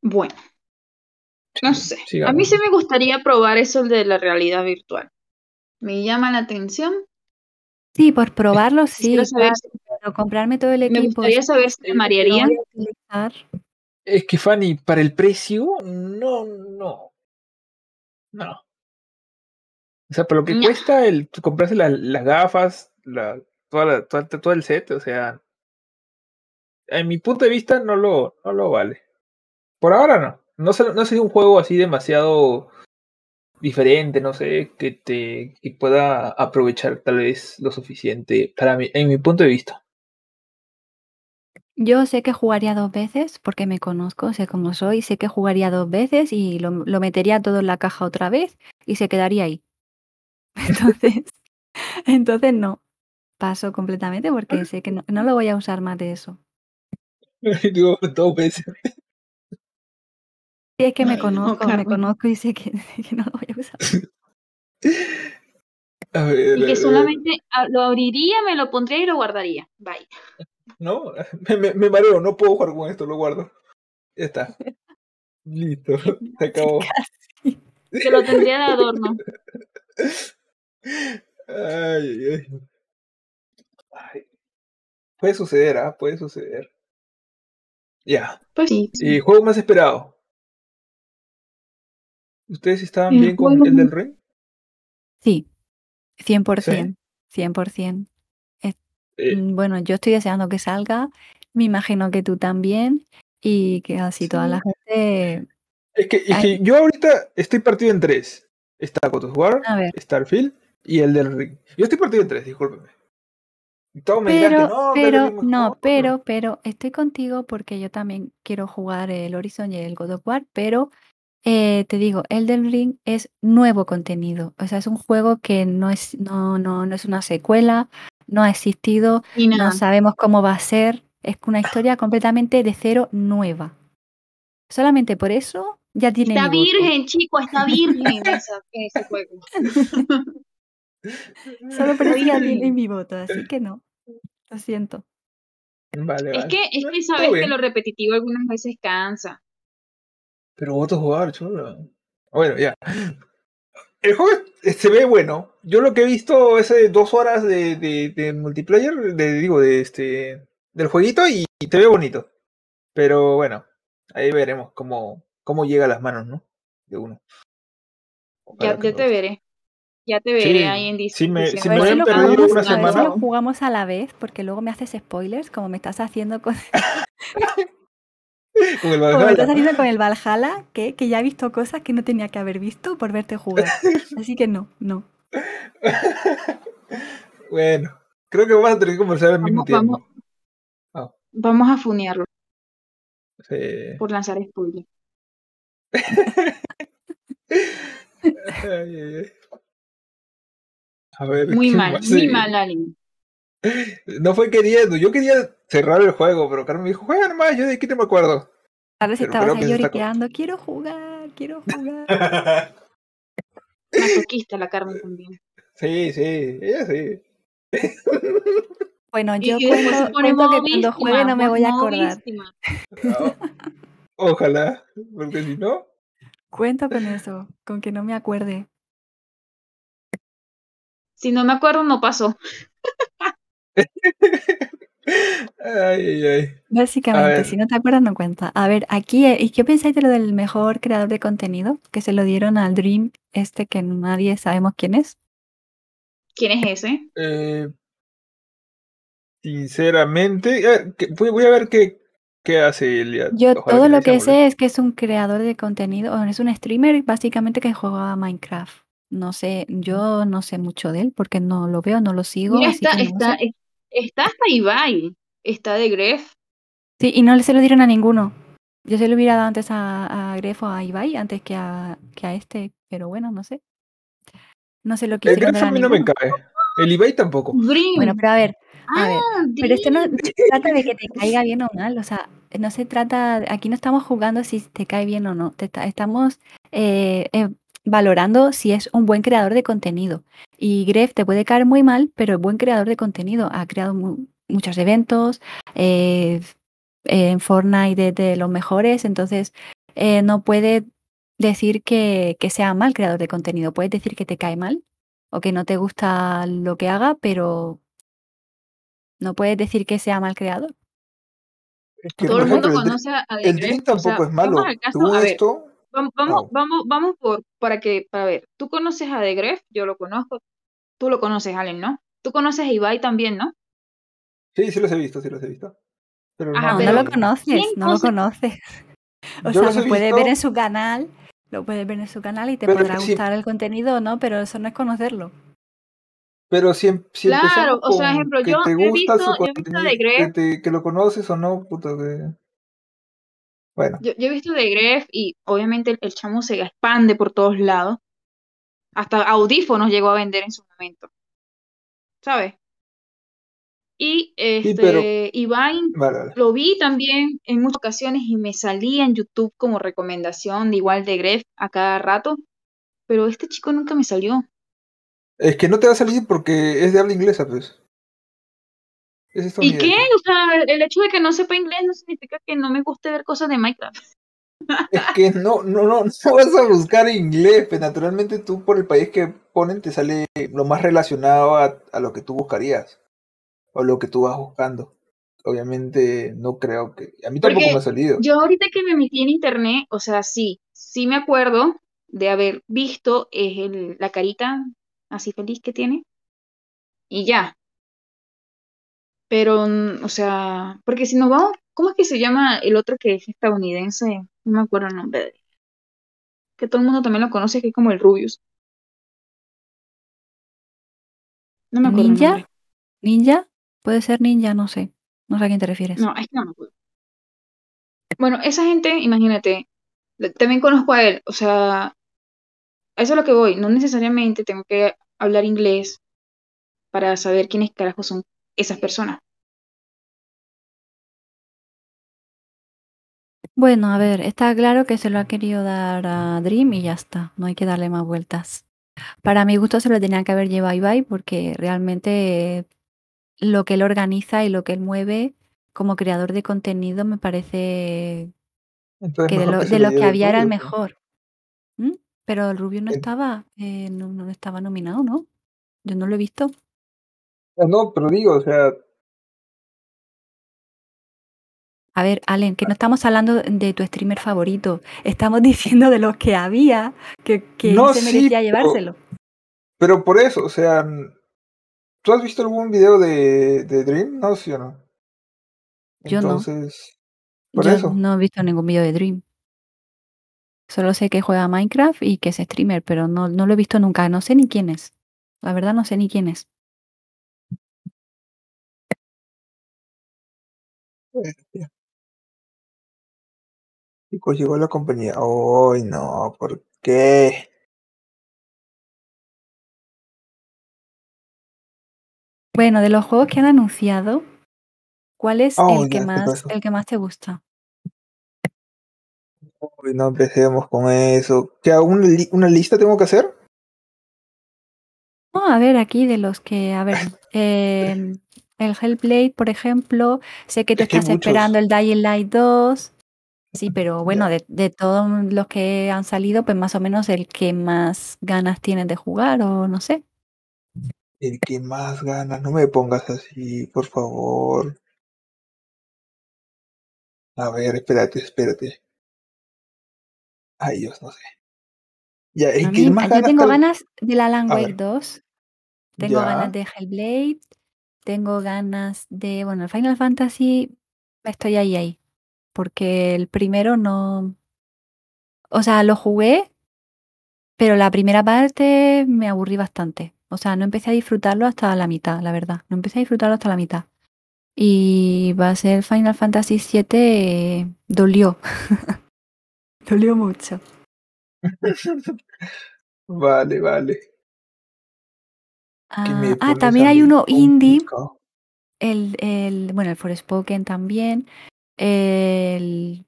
Bueno, no Sí, sé. A mí sí me gustaría probar eso de la realidad virtual. Me llama la atención. Sí, por probarlo sí, saber pero comprarme todo el me equipo gustaría saber si me no marearía. Es que Fanny, para el precio, no, no. No. O sea, por lo que No. cuesta el comprarse la- las gafas, la, toda la- toda- todo el set, o sea, en mi punto de vista no lo, no lo vale. Por ahora no. No, no ha sido un juego así demasiado diferente, no sé, que te que pueda aprovechar tal vez lo suficiente para mí, en mi punto de vista. Yo sé que jugaría dos veces porque me conozco, sé cómo soy, sé que jugaría dos veces y lo, lo metería todo en la caja otra vez y se quedaría ahí. Entonces, entonces no, paso completamente porque sé que no, no lo voy a usar más de eso. Digo, dos veces. Si es que me Ay, no, conozco, me conozco y sé que, que no lo voy a usar. A ver, Y que eh, solamente ah, lo abriría, me lo pondría y lo guardaría. Bye. No, me, me, me mareo, no puedo jugar con esto, lo guardo. Ya está. Listo, se acabó. Casi. Que lo tendría de adorno. Ay, ay. Ay. Puede suceder, ¿ah? Puede suceder. Ya. Pues sí. sí. Eh, juego más esperado. ¿Ustedes estaban El bien con el del Ring? Sí, 100%, 100%. Es- Eh, mm, Bueno, yo estoy deseando que salga, me imagino que tú también, y que así toda la Sí. gente... es que, es Ay. que yo ahorita estoy partido en tres. Está God of War. Starfield y el del Ring. Yo estoy partido en tres, discúlpeme. Me que Pero, no, pero, no, mejor, pero, pero estoy contigo porque yo también quiero jugar el Horizon y el God of War, pero eh, te digo, Elden Ring es nuevo contenido. O sea, es un juego que no es, no, no, no es una secuela, no ha existido, Y no sabemos cómo va a ser. Es una historia completamente de cero nueva. Solamente por eso ya tiene Está mi voto. virgen, chico, está virgen esa- ese juego. Solo por eso ya tiene mi voto, así que no. Lo siento. Vale, Es vale. que, es que sabes que lo repetitivo algunas veces cansa. Pero of War, chulo. Bueno, ya. El juego es- se ve bueno. Yo lo que he visto es eh, dos horas de, de, de multiplayer, de, digo, de este del jueguito y, y te ve bonito. Pero bueno, ahí veremos cómo, cómo llega a las manos, ¿no? De uno. Ojalá Ya, te veré. Ya te veré Sí, ahí en Discord. si me- si A diciendo, me ver si habían lo "Ah, perdido jugamos, una a ver si semana. lo jugamos a la vez, porque luego me haces spoilers, como me estás haciendo con, Con el como me estás haciendo con el Valhalla, que, que ya he visto cosas que no tenía que haber visto por verte jugar. Así que no, no. Bueno, creo que vamos a tener que conversar al mismo Vamos, tiempo. vamos, vamos a funearlo Sí. por lanzar spoiler. Ay, ay, ay. A ver, Muy ¿qué mal, muy mal, Alien. No fue queriendo, yo quería cerrar el juego, pero Carmen me dijo, juega nomás, yo de aquí no me acuerdo. Tal vez Pero estabas ahí está lloriqueando, quiero jugar, quiero jugar. Masoquista la Carmen también. Sí, sí, ella sí. Bueno, yo cuento, que cuando juegue no me voy a acordar. No, ojalá, porque si no, Cuento con eso, con que no me acuerde. Si no me acuerdo, no pasó. Ay, ay, ay. Básicamente, si no te acuerdas, no cuenta. A ver, aquí, eh, ¿y qué pensáis de lo del mejor creador de contenido? Que se lo dieron al Dream, este que nadie sabemos quién es. ¿Quién es ese? Eh, sinceramente, que- voy, voy a ver qué, qué hace Elia. Yo Ojalá todo lo que sé es que es un creador de contenido, o es un streamer básicamente que juega a Minecraft. No sé, yo no sé mucho de él porque no lo veo, no lo sigo, Mira, así está, que no está, sé. Es- está hasta Ibai. Está de Gref. Sí, y no se lo dieron a ninguno. Yo se lo hubiera dado antes a, a Gref o a Ibai antes que a, que a este, pero bueno, no sé. No se lo El quisieron Graf dar a mí no me cae. El Ibai tampoco. Dream. Bueno, pero a ver, a ver. ah, Pero esto no, se trata de que te caiga bien o mal, o sea, no se trata, aquí no estamos jugando si te cae bien o no, te está- estamos eh, eh, valorando si es un buen creador de contenido. Y Gref te puede caer muy mal, pero es buen creador de contenido, ha creado mu- muchos eventos, eh, en Fortnite de, de los mejores, entonces eh, no puede decir que, que sea mal creador de contenido, puedes decir que te cae mal o que no te gusta lo que haga, pero no puedes decir que sea mal creador. Es que, Todo el mundo ejemplo, conoce a a el Dream Gref. O sea, tampoco es malo. Tuvo esto. Vamos, vamos, vamos, vamos por, para que, para ver. Tú conoces a The Gref, yo lo conozco. Tú lo conoces, Allen, ¿no? Tú conoces a Ibai también, ¿no? Sí, sí los he visto, sí los he visto. Pero Ajá, No, lo conoces, ¿quién no lo conoce- conoces. O Yo sea, lo puedes visto. ver en su canal, lo puedes ver en su canal y te Pero podrá sí. gustar el contenido o no, pero eso no es conocerlo. Pero si, em- si Claro, o sea, ejemplo, que yo- te he gusta visto- su yo he visto contenido, de Gref. que, te- que lo conoces o no, puta que... Bueno, Yo, yo he visto de Gref y obviamente el, el chamo se expande por todos lados. Hasta audífonos llegó a vender en su momento. ¿Sabes? Y este, pero- Ibai vale, vale. lo vi también en muchas ocasiones y me salía en YouTube como recomendación de igual de Gref a cada rato. Pero este chico nunca me salió. Es que no te va a salir porque es de habla inglesa, pues. Es ¿Y qué? O sea, el hecho de que no sepa inglés no significa que no me guste ver cosas de Minecraft. Es que no, no, no, no vas a buscar inglés, pues naturalmente tú por el país que ponen te sale lo más relacionado a, a lo que tú buscarías o lo que tú vas buscando. Obviamente no creo que... A mí tampoco Porque me ha salido. Yo ahorita que me metí en internet, o sea, sí, sí me acuerdo de haber visto eh, el- la carita así feliz que tiene. Y ya. Pero, mm, o sea, porque si nos vamos, ¿cómo es que se llama el otro que es estadounidense? No me acuerdo el nombre de Que todo el mundo también lo conoce, que es como el Rubius. No me acuerdo ¿Ninja? ¿Ninja? Puede ser ninja, no sé. No sé a quién te refieres. No, es que no me acuerdo. Bueno, esa gente, imagínate, también conozco a él, o sea, a eso es lo que voy, no necesariamente tengo que hablar inglés para saber quiénes carajos son esas personas. Bueno, a ver, está claro que se lo ha querido dar a Dream y ya está. No hay que darle más vueltas. Para mi gusto se lo tenía que haber llevado a Ibai porque realmente lo que él organiza y lo que él mueve como creador de contenido me parece Entonces, que de, lo, que de lo que había era el mejor. ¿Mm? Pero el Rubio no estaba, eh, no, no estaba nominado, ¿no? Yo no lo he visto. No, pero digo, o sea, A ver, Allen, que no estamos hablando de tu streamer favorito. Estamos diciendo de los que había que, que No, se sí, merecía pero- llevárselo. pero por eso, o sea, ¿tú has visto algún video de, de Dream? No, sí o no. Yo no. Entonces, por Yo eso. no he visto ningún vídeo de Dream. Solo sé que juega Minecraft y que es streamer, pero no, no lo he visto nunca. No sé ni quién es. La verdad no sé ni quién es. Bestia. Chicos, llegó la compañía. Ay, no, ¿por qué? Bueno, de los juegos que han anunciado, ¿cuál es Oh, el que ya, ¿qué más pasó? el que más te gusta? Uy, no empecemos con eso. ¿Qué, una, li- una lista tengo que hacer? No, a ver, aquí de los que, a ver, em, el Hellblade, por ejemplo, sé que tú Es que hay estás esperando el Dying Light 2. Sí, pero bueno, de, de todos los que han salido, pues más o menos el que más ganas tienes de jugar, o no sé. El que más ganas, no me pongas así, por favor. A ver, espérate, espérate. Ay, Dios, no sé. Ya, el A que mí, más yo ganas tengo tal- ganas de la Alan A Wake ver. 2, tengo Ya. ganas de Hellblade, tengo ganas de, bueno, el Final Fantasy, estoy ahí, ahí, porque el primero no, o sea, lo jugué, pero la primera parte me aburrí bastante. O sea, no empecé a disfrutarlo hasta la mitad, la verdad. No empecé a disfrutarlo hasta la mitad. Y va a ser Final Fantasy VII, dolió. dolió mucho. Vale, vale. Ah, ah, también hay uno indie, el, el, bueno, el Forspoken también. El,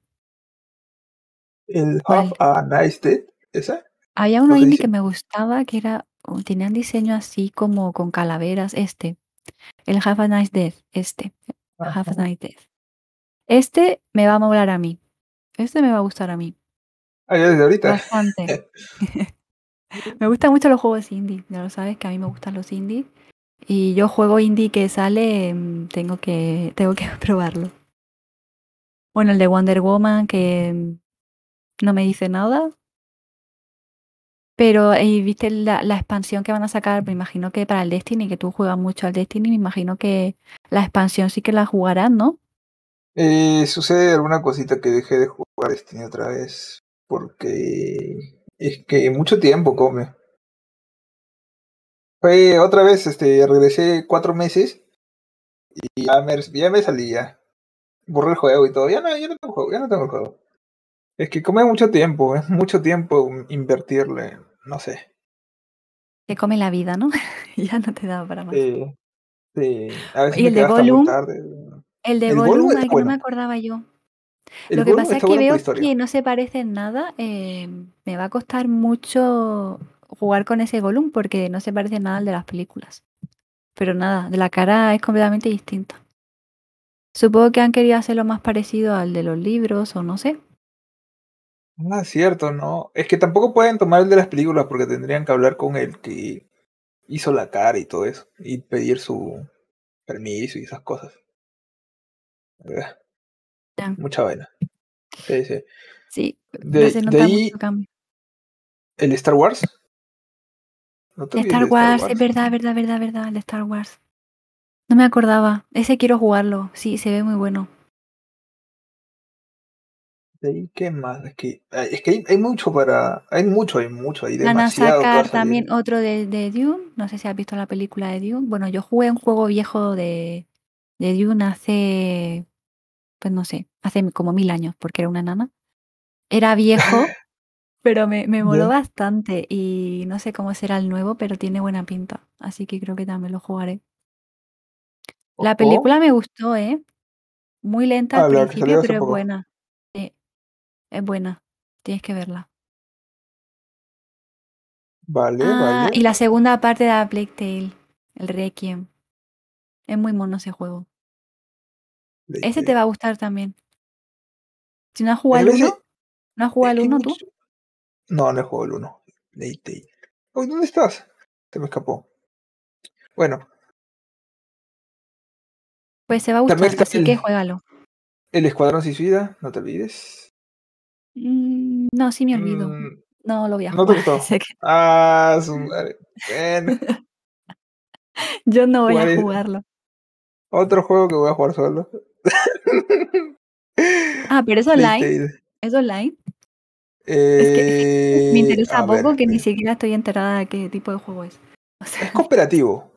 El. Half a Nice Dead, ¿esa? había uno indie dice. que me gustaba, que era, oh, tenía un diseño así como con calaveras, este. El Have a Nice Death, este. Have Ajá. a Nice Death. Este me va a molar a mí. Este me va a gustar a mí. Ah, ya desde ahorita. Bastante. me gustan mucho los juegos indie. Ya lo sabes que a mí me gustan los indie. Y yo juego indie que sale, mm, tengo que, tengo que probarlo. Bueno, el de Wonder Woman, que mm, no me dice nada. Pero, eh, ¿viste la, expansión que van a sacar? Me imagino que para el Destiny, que tú juegas mucho al Destiny, me imagino que la expansión sí que la jugarás, ¿no? Eh, sucede alguna cosita que dejé de jugar Destiny otra vez. Porque es que mucho tiempo come. Fue otra vez, este, regresé cuatro meses y ya me, ya me salí ya. Borré el juego y todo. Ya no, ya no tengo juego, ya no tengo el juego. Es que come mucho tiempo, es mucho tiempo invertirle, no sé. Te come la vida, ¿no? ya no te da para más. Sí, sí. A veces Y el de Gollum. El de Gollum, que no me acordaba yo. El Lo que pasa es que bueno veo que no se parece en nada. eh, me va a costar mucho jugar con ese Gollum porque no se parece en nada al de las películas. Pero nada, de la cara es completamente distinta. Supongo que han querido hacerlo más parecido al de los libros o no sé. Ah, cierto, ¿no? Es que tampoco pueden tomar el de las películas porque tendrían que hablar con el que hizo la cara y todo eso. Y pedir su permiso y esas cosas. Eh, Ya. Mucha vaina. Sí, sí. Sí, De, se de nota ahí, mucho cambio. el Star Wars. No te De olvides Star Wars, es verdad, verdad, verdad, verdad, el de Star Wars. No me acordaba. Ese quiero jugarlo. Sí, se ve muy bueno. De ahí, ¿qué más? Es que, es que hay, hay mucho para. Hay mucho, hay mucho, hay Van a sacar también otro de, de Dune. No sé si has visto la película de Dune. Bueno, yo jugué un juego viejo de, de Dune hace, pues no sé, hace como mil años, porque era una nana. Era viejo, pero me, me moló bastante. Y no sé cómo será el nuevo, pero tiene buena pinta. Así que creo que también lo jugaré. La película me gustó, ¿eh? Muy lenta Ah, al principio, pero es poco. buena. Sí, es buena. Tienes que verla. Vale, Ah, vale. y la segunda parte de la Plague Tale, el Requiem. Es muy mono ese juego. Ese te va a gustar también. Si no has jugado que el a veces- 1, ¿no has jugado el que 1 tú? No, no he jugado el 1. Plague Tale. Uy, ¿dónde estás? Se me escapó. Bueno, Pues se va a gustar, así que el- juégalo. el Escuadrón Suicida, no te olvides. Mm, no, sí me olvido. Mm, No lo voy a ¿No te jugar. gustó? Que- Ah, su madre. Bueno, Yo no voy a jugarlo. otro juego que voy a jugar solo. Ah, pero es online. Tale. ¿Es online? Eh, Me interesa a poco ver, que ni eh, siquiera estoy enterada de qué tipo de juego es. O sea, Es cooperativo.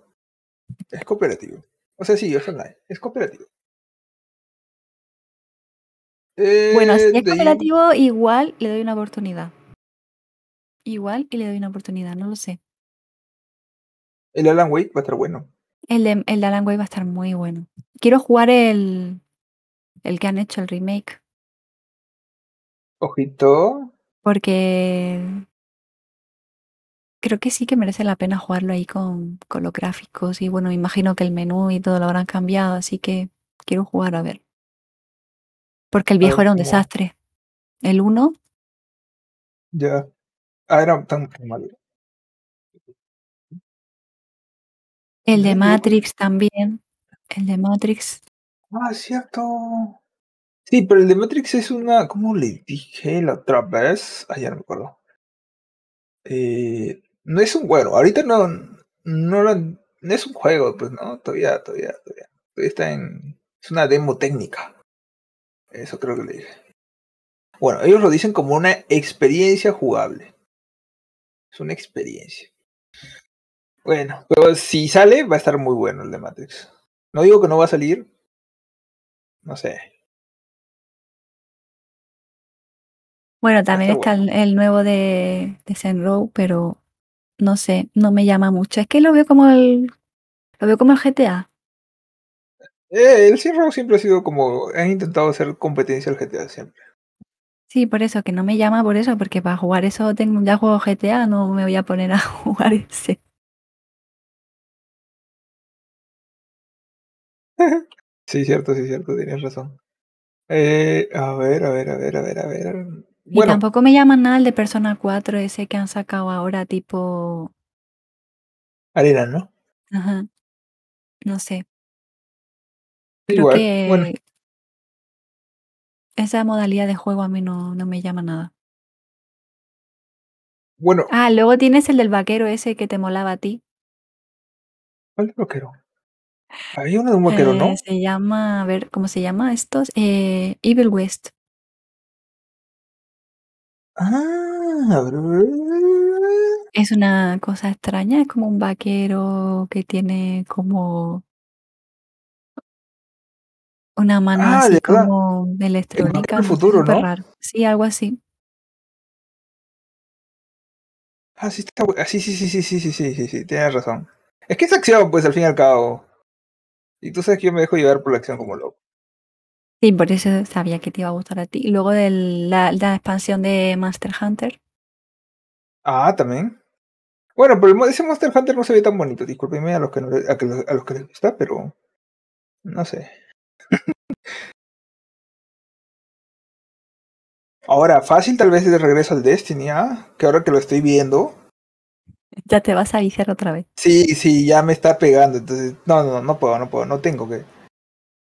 Es cooperativo. O sea, sí, es online. Es cooperativo. bueno, si Eh, es de ahí- cooperativo, igual le doy una oportunidad. Igual y le doy una oportunidad, no lo sé. el Alan Wake va a estar bueno. El de, el de Alan Wake va a estar muy bueno. Quiero jugar el, el que han hecho, el remake, Ojito. porque creo que sí que merece la pena jugarlo ahí con, con los gráficos. Y bueno, me imagino que el menú y todo lo habrán cambiado, así que quiero jugar a ver. Porque el viejo ver era un desastre. El 1, Ya. Ah, era tan tan el de. Matrix también. El de Matrix. Ah, cierto. Sí, pero el de Matrix es una. ¿Cómo le dije la otra vez? Ah, ya no me acuerdo. Eh, no es un. Bueno, ahorita no. No, lo- no es un juego, pues no. Todavía, todavía, todavía. Todavía está en. Es una demo técnica. Eso creo que le dije. Bueno, ellos lo dicen como una experiencia jugable. Es una experiencia. Bueno, pero si sale, va a estar muy bueno el de Matrix. No digo que no va a salir. No sé. Bueno, también está el, el nuevo de, de Saint Row, pero no sé, no me llama mucho. Es que lo veo como el. Lo veo como el GTA. Eh, el Saints Row siempre ha sido como. Han intentado hacer competencia al GTA siempre. Sí, por eso, que no me llama por eso, porque para jugar eso tengo ya juego GTA, no me voy a poner a jugar ese. Sí, cierto, sí, cierto, tienes razón. Eh, a ver, a ver, a ver, a ver, a ver. Y Bueno, tampoco me llama nada el de Persona 4, ese que han sacado ahora, tipo. arena, ¿no? Ajá. No sé. Creo Igual. que Bueno, esa modalidad de juego a mí no, no me llama nada. bueno, Ah, luego tienes el del vaquero ese que te molaba a ti. ¿cuál vaquero? Había uno de un vaquero, ¿no? Eh, se llama, a ver, ¿cómo se llama estos? Eh, Evil West. Ah. Es una cosa extraña, es como un vaquero que tiene como una mano Ah, así de verdad. como electrónica, del no sé, futuro, súper ¿no? raro. Sí, algo así. Ah, sí, está bu- ah, sí, sí, sí, sí, sí, sí, sí, sí, sí, tienes razón. Es que es acción, pues, al fin y al cabo. Y tú sabes que yo me dejo llevar por la acción como loco. Sí, por eso sabía que te iba a gustar a ti. Y luego de la, la expansión de Monster Hunter. Ah, también. Bueno, pero ese Monster Hunter no se ve tan bonito. Discúlpenme a los que, no a, que lo- a los que les gusta, pero no sé. Ahora, fácil tal vez de regreso al Destiny, ¿ah? Que ahora que lo estoy viendo. Ya te vas a viciar otra vez. Sí, sí, ya me está pegando. Entonces, no, no, no puedo, no puedo, no tengo que.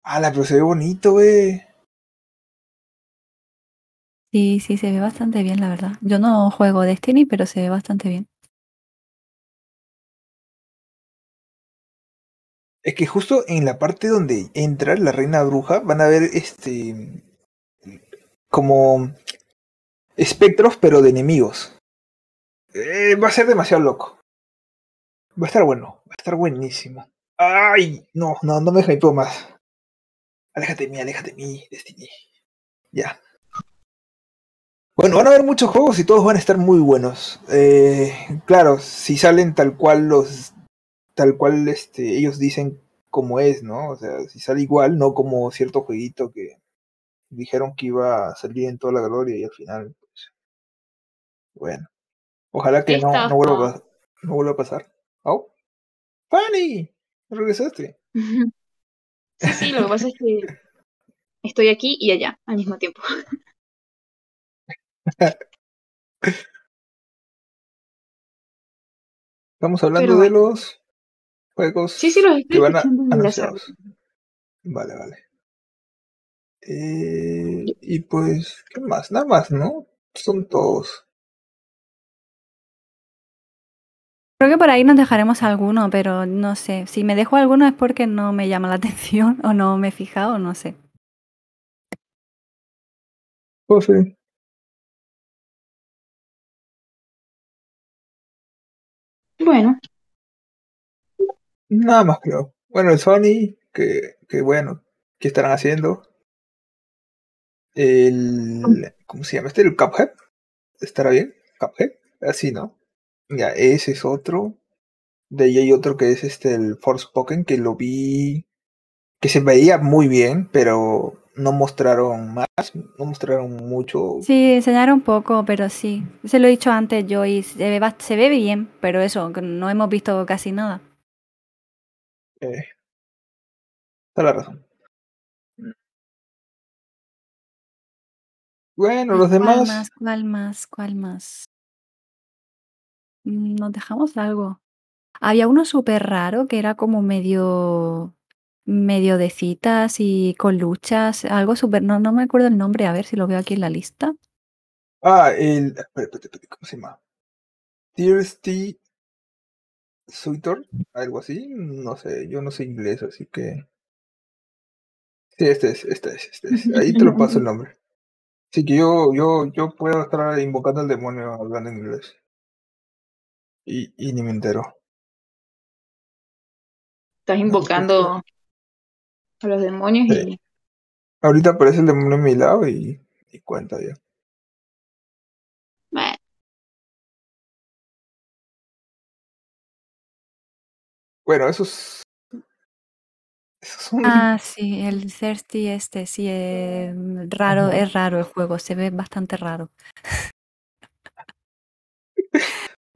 la pero se ve bonito, güey. Sí, sí, se ve bastante bien, la verdad. Yo no juego Destiny, pero se ve bastante bien. Es que justo en la parte donde entra la reina bruja, van a ver este. como. espectros, pero de enemigos. Eh, va a ser demasiado loco. Va a estar bueno, va a estar buenísimo. Ay, no, no, no me hypeo más. Aléjate de mí, aléjate de mí, Destiny. Ya. Bueno, van a haber muchos juegos y todos van a estar muy buenos. Eh, claro, si salen tal cual los, tal cual este, ellos dicen como es, ¿no? O sea, si sale igual, no como cierto jueguito que dijeron que iba a salir en toda la gloria y al final, pues, bueno. Ojalá que no, no, vuelva a, no vuelva a pasar. ¡Oh! ¡Fanny! ¿Regresaste? Sí, sí, lo que pasa es que estoy aquí y allá al mismo tiempo. Estamos hablando de los juegos sí, sí, los que van a anunciados. Vale, vale. Eh, y pues, ¿qué más? Nada más, ¿no? Son todos. Creo que por ahí nos dejaremos alguno, pero no sé. Si me dejo alguno es porque no me llama la atención o no me he fijado, no sé. Pues sí. Bueno. Nada más creo. Bueno, el Sony, que, que bueno, ¿qué estarán haciendo? El. ¿Cómo se llama este? ¿El Cuphead? ¿Estará bien? ¿Cuphead? Así, ¿no? Ya, ese es otro. De ahí hay otro que es este, el Forspoken, que lo vi. que se veía muy bien, pero no mostraron más, no mostraron mucho. Sí, enseñaron poco, pero sí. Se lo he dicho antes yo y se ve, se ve bien, pero eso, no hemos visto casi nada. Eh, está la razón. Bueno, los demás. ¿Cuál más? ¿Cuál más? ¿Cuál más? Mm, nos dejamos algo. Había uno súper raro que era como medio medio de citas y con luchas, algo súper, no, no me acuerdo el nombre, a ver si lo veo aquí en la lista. Ah, el, ¿cómo se llama? Thirsty Suitor, algo así, no sé, yo no sé inglés, así que... Sí, este es, este es, este es, ahí te lo paso el nombre. Así que yo, yo, yo puedo estar invocando al demonio hablando en inglés. Y, y ni me entero. Estás invocando a los demonios y... Ahorita aparece el demonio a mi lado y, y cuenta ya. Bueno, esos... esos son... Ah, sí, el Thirsty este, sí, es raro, es raro el juego, se ve bastante raro.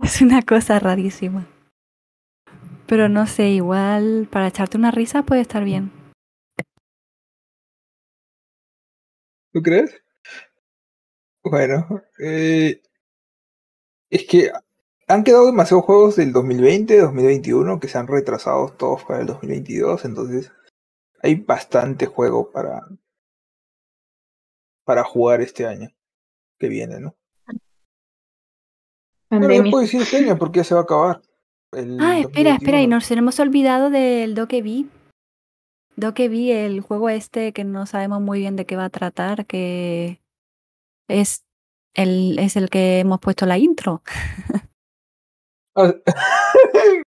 es una cosa rarísima. Pero no sé, igual para echarte una risa puede estar bien. ¿Tú crees? Bueno, eh, es que han quedado demasiados juegos del 2020, 2021 que se han retrasado todos para el 2022, entonces hay bastante juego para para jugar este año que viene, ¿no? Pero no puedo decir este año porque ya se va a acabar. ah, espera, espera, y nos hemos olvidado del Dokebi. Do que vi el juego este que no sabemos muy bien de qué va a tratar, que es el, es el que hemos puesto la intro.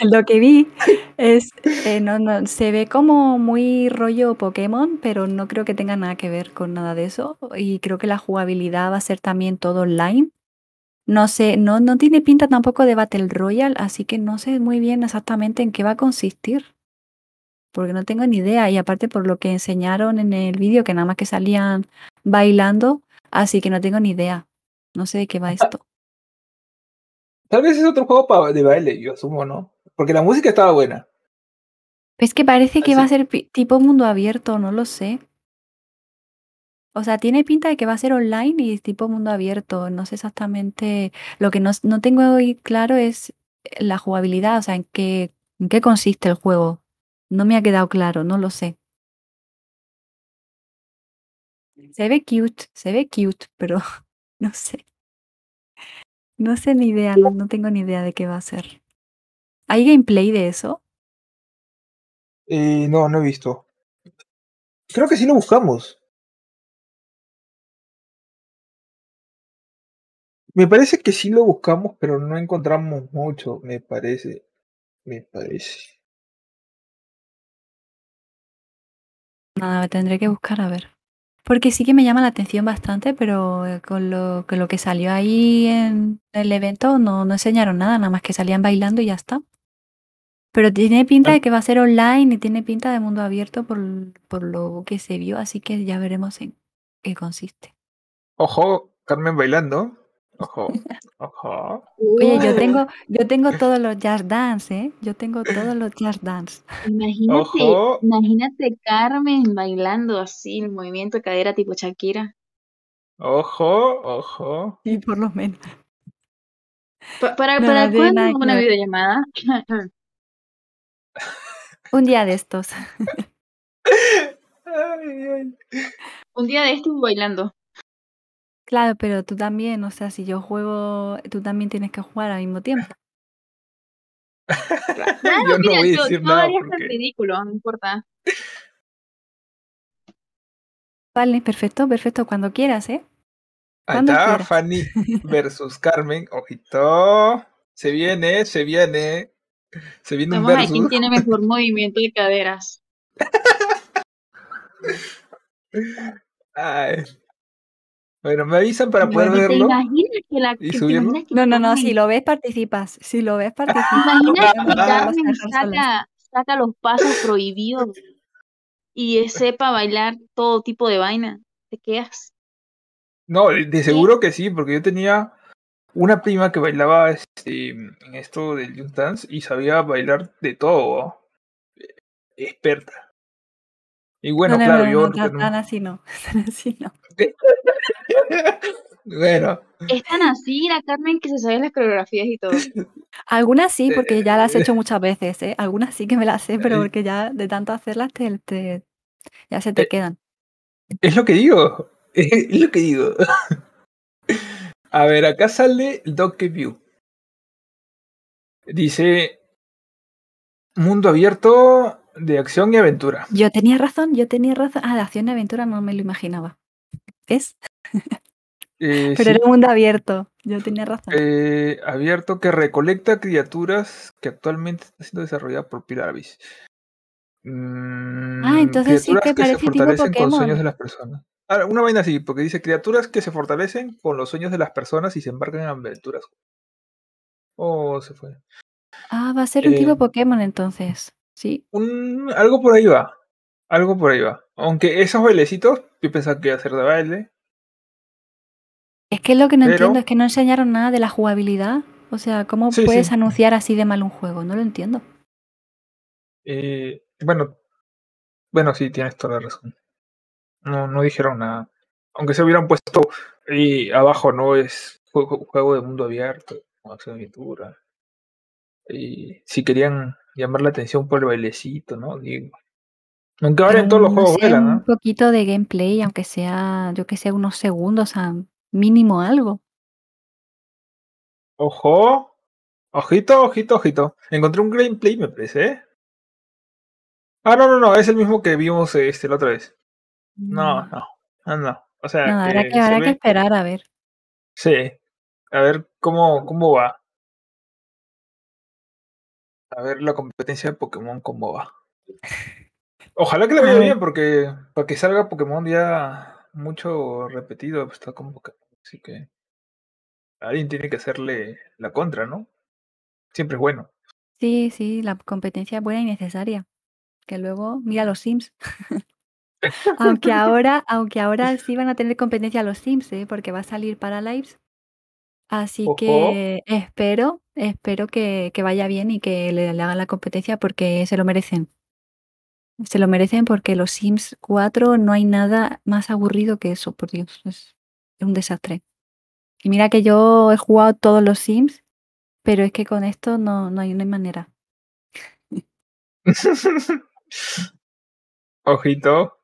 El do que vi es, eh, no, no, se ve como muy rollo Pokémon, pero no creo que tenga nada que ver con nada de eso. Y creo que la jugabilidad va a ser también todo online. No sé, no, no tiene pinta tampoco de Battle Royale, así que no sé muy bien exactamente en qué va a consistir porque no tengo ni idea. Y aparte por lo que enseñaron en el vídeo, que nada más que salían bailando, así que no tengo ni idea. No sé de qué va esto. Tal vez es otro juego de baile, yo asumo, ¿no? Porque la música estaba buena. Es que parece que va a ser tipo mundo abierto, no lo sé. O sea, tiene pinta de que va a ser online y tipo mundo abierto. No sé exactamente. Lo que no, no tengo hoy claro es la jugabilidad, o sea, en qué, en qué consiste el juego. No me ha quedado claro, no lo sé. Se ve cute, se ve cute, pero no sé. No sé ni idea, no, no tengo ni idea de qué va a ser. ¿Hay gameplay de eso? Eh, no, no he visto. Creo que sí lo buscamos. Me parece que sí lo buscamos, pero no encontramos mucho, me parece. Me parece. Nada, tendré que buscar a ver. Porque sí que me llama la atención bastante, pero eh, con lo, con lo que salió ahí en el evento no, no enseñaron nada, nada más que salían bailando y ya está. Pero tiene pinta de que va a ser online y tiene pinta de mundo abierto por, por lo que se vio, así que ya veremos en qué consiste. Ojo, Carmen bailando. Ojo, ojo. Oye, yo tengo, yo tengo todos los jazz dance, ¿eh? Yo tengo todos los jazz dance. Imagínate, Ojo. imagínate Carmen bailando así, el movimiento de cadera tipo Shakira. Ojo, ojo. Y por lo menos. Pa- ¿Para, No, para cuándo que una videollamada? Un día de estos. Ay, ay. Un día de estos bailando. Claro, pero tú también, o sea, si yo juego, tú también tienes que jugar al mismo tiempo. Claro, Yo no mira, voy a decir yo nada porque- ridículo, no importa. Vale, perfecto, perfecto, cuando quieras, ¿eh? Ahí Cuando está, quieras. Fanny versus Carmen. Ojito. Se viene, se viene. Se viene un Vamos a quién versus. tiene mejor movimiento de caderas. Ay. Bueno, me avisan para poder Bueno, ¿Te verlo. imaginas que la ¿Y que te subirlo? imaginas que No, no, no, si lo ves, participas. Si lo ves, participas. ¿Te imaginas que Carmen saca, saca los pasos prohibidos y sepa bailar todo tipo de vaina? Te quedas. No, de, seguro que sí, porque yo tenía una prima que bailaba este, en esto del Just Dance y sabía bailar de todo. eh, Experta. Y bueno, no, no, claro, no, yo. no, tan, así no. Tan así no. bueno, Es tan así la Carmen que se sabe las coreografías y todo. Algunas sí, porque ya las he hecho muchas veces, ¿eh? Algunas sí que me las sé, pero porque ya de tanto hacerlas te, te- ya se te Eh, quedan. es lo que digo. Es lo que digo. A ver, acá sale Doc View. Dice mundo abierto de acción y aventura. Yo tenía razón, yo tenía razón. Ah, de acción y aventura no me lo imaginaba. ¿Ves? Eh, Pero sí, era un mundo abierto. Yo tenía razón. eh, abierto que recolecta criaturas que actualmente está siendo desarrollada por Pilar Abyss. Mm, Ah, entonces sí que que se parece tipo con sueños Pokémon. de las personas. Ah, una vaina así, porque dice criaturas que se fortalecen con los sueños de las personas y se embarcan en aventuras. Oh, se fue. Ah, va a ser un tipo Eh, Pokémon entonces. Sí. un, algo por ahí va. Algo por ahí va. Aunque esos bailecitos, yo pensaba que iba a ser de baile. Es que lo que no entiendo es que no enseñaron nada de la jugabilidad. O sea, ¿cómo Sí, puedes sí. anunciar así de mal un juego? No lo entiendo. Eh, bueno, bueno, sí, tienes toda la razón. No, no dijeron nada. Aunque se hubieran puesto ahí abajo, no es juego, juego de mundo abierto, acción aventura. Y si querían llamar la atención por el bailecito, ¿no? Digo. Aunque ahora en todos los no juegos sé, bailan, un ¿ah? poquito de gameplay, aunque sea, yo que sé, unos segundos, a mínimo algo. Ojo, ojito, ojito, ojito. Encontré un gameplay, me parece, ¿eh? Ah, no, no, no, es el mismo que vimos este la otra vez. No, Mm, no, no, no. O sea, No, habrá que que, se esperar a ver. Sí. A ver cómo, cómo va. A ver la competencia de Pokémon cómo va. Ojalá que le vaya bien, porque para que salga Pokémon ya mucho repetido, pues, está como Pokémon. Así que alguien tiene que hacerle la contra, ¿no? Siempre es bueno. Sí, sí, la competencia es buena y necesaria. Que luego, mira los Sims. Aunque ahora, aunque ahora sí van a tener competencia los Sims, ¿eh? Porque va a salir para Así Ojo. que espero, espero que, que vaya bien y que le, le hagan la competencia porque se lo merecen. Se lo merecen porque los Sims 4 no hay nada más aburrido que eso, por Dios. Es, es un desastre. Y mira que yo he jugado todos los Sims, pero es que con esto no, no hay, no hay manera. Ojito.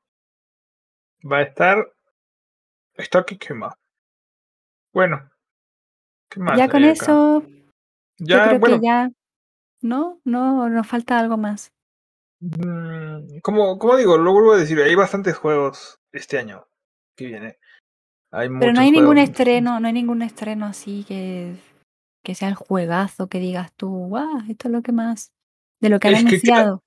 Va a estar. Está que quema. Bueno. ¿Qué más? Ya con acá? eso, yo Ya, creo bueno, que ya, ¿no? No, nos falta algo más. Mm, como, como digo, lo vuelvo a decir, hay bastantes juegos este año que viene. Hay Pero no hay ningún estreno, no hay ningún estreno así que, que sea el juegazo que digas tú, wow, esto es lo que más de lo que han Es que, anunciado.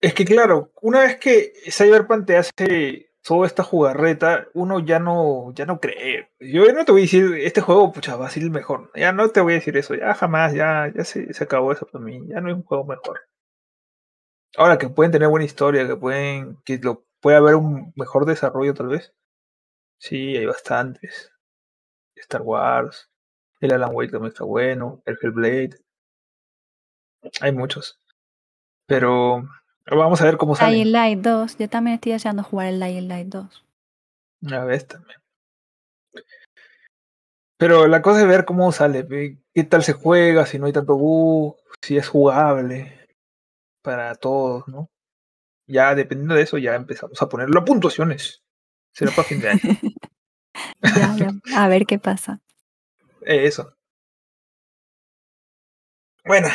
es que claro, una vez que Cyberpunk te hace toda esta jugarreta, uno ya no, ya no cree. Yo no te voy a decir, este juego, pucha, va a ser el mejor. Ya no te voy a decir eso, ya jamás, ya, ya se, se acabó eso para mí. Ya no hay un juego mejor. Ahora que pueden tener buena historia, que pueden, que lo puede haber un mejor desarrollo tal vez. Sí, hay bastantes. Star Wars, el Alan Wake también está bueno, el Hellblade. Hay muchos. Pero vamos a ver cómo salen. Dying Light 2, yo también estoy deseando jugar el Dying Light 2. A ver también. Pero la cosa es ver cómo sale, qué tal se juega, si no hay tanto bug, si es jugable para todos, ¿no? Ya dependiendo de eso, ya empezamos a ponerlo a puntuaciones. Será para fin de año. Ya, ya, a ver qué pasa. Eso. Bueno,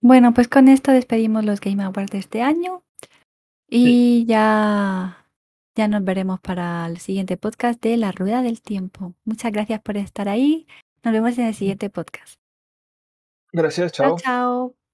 Bueno, pues con esto despedimos los Game Awards de este año y ya, ya nos veremos para el siguiente podcast de La Rueda del Tiempo. Muchas gracias por estar ahí. Nos vemos en el siguiente podcast. gracias, Chao, chao. chao.